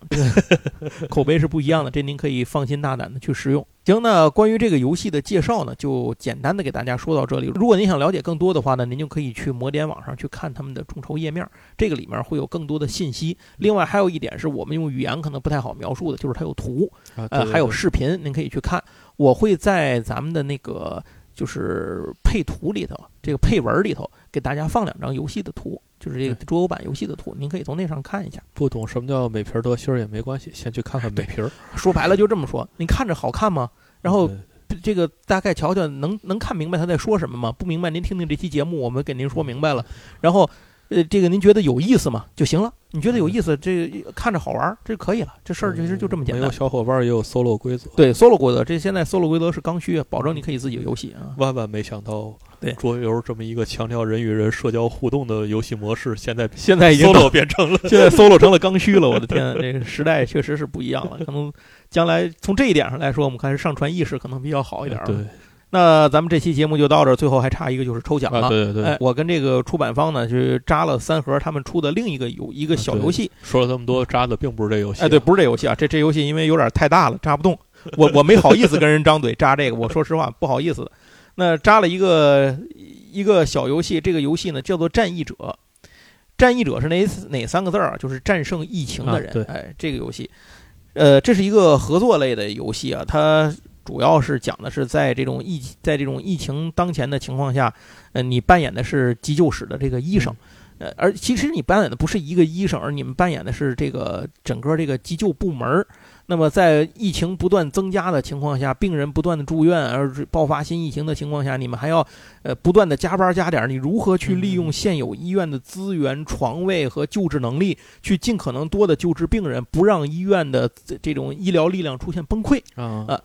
(laughs) 口碑是不一样的，这您可以放心大胆的去使用。行，那关于这个游戏的介绍呢，就简单的给大家说到这里。如果您想了解更多的话呢，您就可以去魔点网上去看他们的众筹页面，这个里面会有更多的信息。另外还有一点是我们用语言可能不太好描述的，就是它有图，呃，还有视频，您可以去看。我会在咱们的那个就是配图里头，这个配文里头给大家放两张游戏的图。就是这个桌游版游戏的图，您可以从那上看一下。不懂什么叫美皮儿得心儿也没关系，先去看看美皮儿。说白了就这么说，您看着好看吗？然后这个大概瞧瞧，能能看明白他在说什么吗？不明白您听听这期节目，我们给您说明白了。然后。呃，这个您觉得有意思吗？就行了。你觉得有意思，这看着好玩，这可以了。这事儿其实就这么简单。没有小伙伴也有 solo 规则。对，solo 规则，这现在 solo 规则是刚需，保证你可以自己游戏啊。万万没想到，对桌游这么一个强调人与人社交互动的游戏模式，现在 (laughs) 现在已经 solo 变成了，现在 solo 成了刚需了。我的天，这个时代确实是不一样了。可能将来从这一点上来说，我们看是上传意识可能比较好一点。对。那咱们这期节目就到这儿，最后还差一个就是抽奖了。对对对，哎，我跟这个出版方呢，就扎了三盒他们出的另一个游一个小游戏。说了这么多，扎的并不是这游戏。哎，对，不是这游戏啊，这这游戏因为有点太大了，扎不动。我我没好意思跟人张嘴扎这个，我说实话不好意思。那扎了一个一个小游戏，这个游戏呢叫做《战役者》。战役者是哪哪三个字儿啊？就是战胜疫情的人。哎，这个游戏，呃，这是一个合作类的游戏啊，它。主要是讲的是在这种疫在这种疫情当前的情况下，呃，你扮演的是急救室的这个医生，呃，而其实你扮演的不是一个医生，而你们扮演的是这个整个这个急救部门。那么在疫情不断增加的情况下，病人不断的住院，而爆发新疫情的情况下，你们还要呃不断的加班加点，你如何去利用现有医院的资源、床位和救治能力，去尽可能多的救治病人，不让医院的这种医疗力量出现崩溃。啊？呃，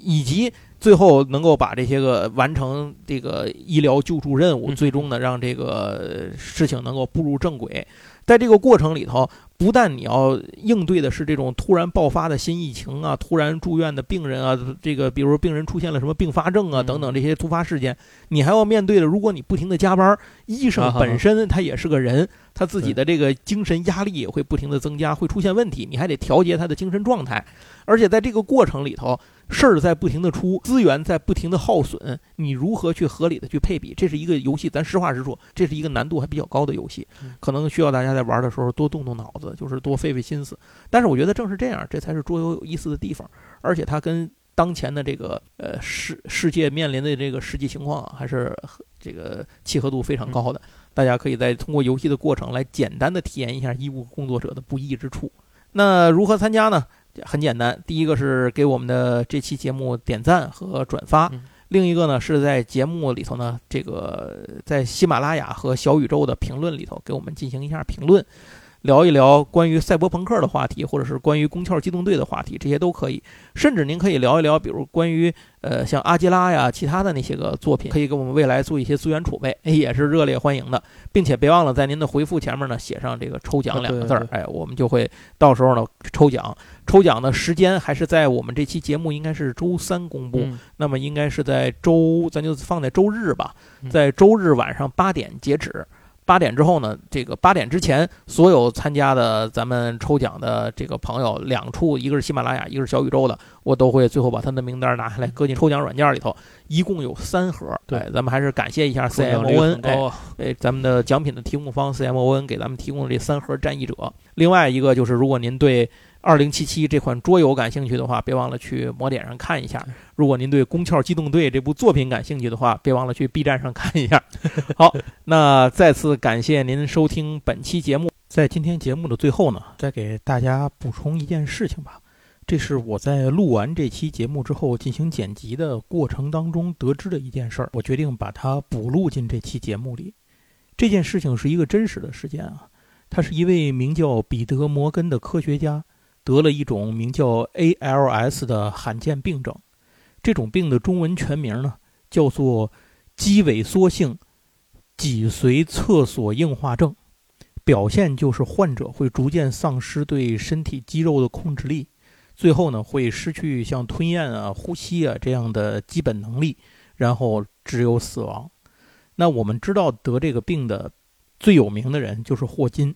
以及最后能够把这些个完成这个医疗救助任务，最终呢让这个事情能够步入正轨。在这个过程里头，不但你要应对的是这种突然爆发的新疫情啊，突然住院的病人啊，这个比如病人出现了什么并发症啊等等这些突发事件，你还要面对的，如果你不停的加班，医生本身他也是个人，他自己的这个精神压力也会不停的增加，会出现问题，你还得调节他的精神状态，而且在这个过程里头，事儿在不停的出，资源在不停的耗损，你如何去合理的去配比？这是一个游戏，咱实话实说，这是一个难度还比较高的游戏，可能需要大家在玩的时候多动动脑子，就是多费费心思。但是我觉得正是这样，这才是桌游有意思的地方，而且它跟当前的这个呃世世界面临的这个实际情况啊，还是这个契合度非常高的。大家可以在通过游戏的过程来简单的体验一下医务工作者的不易之处。那如何参加呢？很简单，第一个是给我们的这期节目点赞和转发，另一个呢是在节目里头呢，这个在喜马拉雅和小宇宙的评论里头给我们进行一下评论。聊一聊关于赛博朋克的话题，或者是关于宫壳机动队的话题，这些都可以。甚至您可以聊一聊，比如关于呃像阿基拉呀，其他的那些个作品，可以给我们未来做一些资源储备，也是热烈欢迎的。并且别忘了在您的回复前面呢写上这个抽奖两个字儿，哎，我们就会到时候呢抽奖。抽奖的时间还是在我们这期节目应该是周三公布，那么应该是在周，咱就放在周日吧，在周日晚上八点截止。八点之后呢，这个八点之前，所有参加的咱们抽奖的这个朋友，两处，一个是喜马拉雅，一个是小宇宙的，我都会最后把他的名单拿下来，搁进抽奖软件里头，一共有三盒。对，咱们还是感谢一下 CMON，哎，哎，咱们的奖品的提供方 CMON 给咱们提供的这三盒战役者。另外一个就是，如果您对。二零七七这款桌游感兴趣的话，别忘了去魔点上看一下。如果您对《宫壳机动队》这部作品感兴趣的话，别忘了去 B 站上看一下。好，(laughs) 那再次感谢您收听本期节目。在今天节目的最后呢，再给大家补充一件事情吧。这是我在录完这期节目之后进行剪辑的过程当中得知的一件事儿，我决定把它补录进这期节目里。这件事情是一个真实的事件啊，他是一位名叫彼得·摩根的科学家。得了一种名叫 ALS 的罕见病症，这种病的中文全名呢叫做肌萎缩性脊髓侧索硬化症，表现就是患者会逐渐丧失对身体肌肉的控制力，最后呢会失去像吞咽啊、呼吸啊这样的基本能力，然后只有死亡。那我们知道得这个病的最有名的人就是霍金。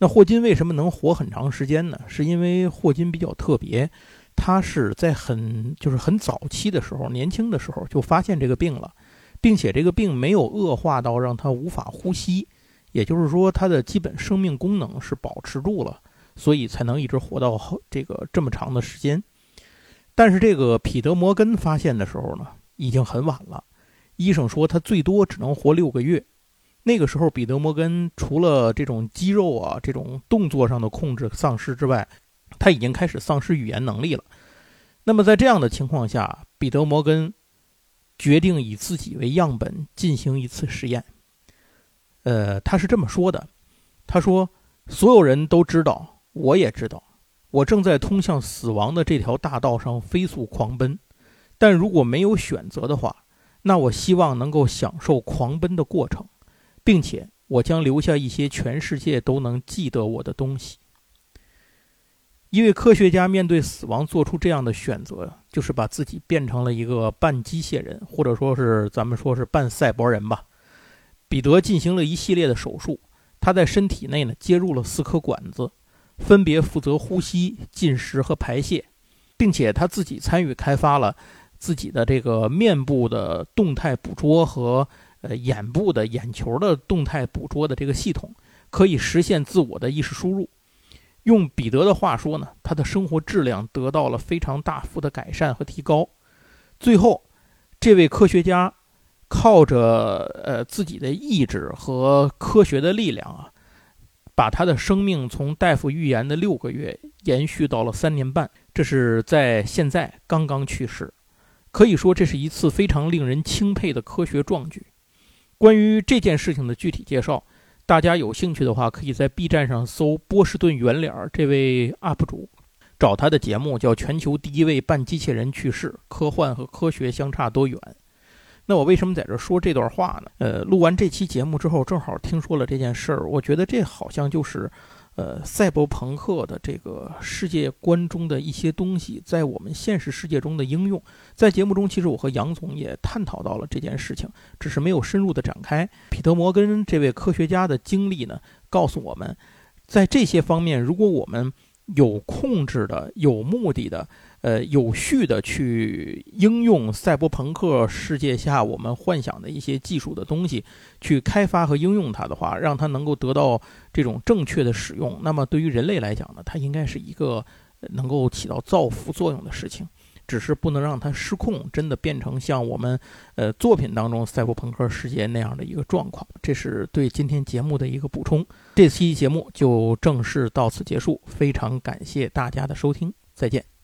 那霍金为什么能活很长时间呢？是因为霍金比较特别，他是在很就是很早期的时候，年轻的时候就发现这个病了，并且这个病没有恶化到让他无法呼吸，也就是说他的基本生命功能是保持住了，所以才能一直活到这个这么长的时间。但是这个彼得·摩根发现的时候呢，已经很晚了，医生说他最多只能活六个月。那个时候，彼得·摩根除了这种肌肉啊、这种动作上的控制丧失之外，他已经开始丧失语言能力了。那么在这样的情况下，彼得·摩根决定以自己为样本进行一次实验。呃，他是这么说的：“他说，所有人都知道，我也知道，我正在通向死亡的这条大道上飞速狂奔。但如果没有选择的话，那我希望能够享受狂奔的过程。”并且我将留下一些全世界都能记得我的东西。一位科学家面对死亡做出这样的选择，就是把自己变成了一个半机械人，或者说是咱们说是半赛博人吧。彼得进行了一系列的手术，他在身体内呢接入了四颗管子，分别负责呼吸、进食和排泄，并且他自己参与开发了自己的这个面部的动态捕捉和。呃，眼部的眼球的动态捕捉的这个系统，可以实现自我的意识输入。用彼得的话说呢，他的生活质量得到了非常大幅的改善和提高。最后，这位科学家靠着呃自己的意志和科学的力量啊，把他的生命从大夫预言的六个月延续到了三年半。这是在现在刚刚去世，可以说这是一次非常令人钦佩的科学壮举。关于这件事情的具体介绍，大家有兴趣的话，可以在 B 站上搜波士顿圆脸儿这位 UP 主，找他的节目叫《全球第一位半机器人去世：科幻和科学相差多远》。那我为什么在这说这段话呢？呃，录完这期节目之后，正好听说了这件事儿，我觉得这好像就是。呃，赛博朋克的这个世界观中的一些东西，在我们现实世界中的应用，在节目中，其实我和杨总也探讨到了这件事情，只是没有深入的展开。彼得·摩根这位科学家的经历呢，告诉我们，在这些方面，如果我们有控制的、有目的的，呃，有序的去应用赛博朋克世界下我们幻想的一些技术的东西，去开发和应用它的话，让它能够得到这种正确的使用，那么对于人类来讲呢，它应该是一个能够起到造福作用的事情。只是不能让它失控，真的变成像我们呃作品当中赛博朋克世界那样的一个状况。这是对今天节目的一个补充。这期节目就正式到此结束，非常感谢大家的收听，再见。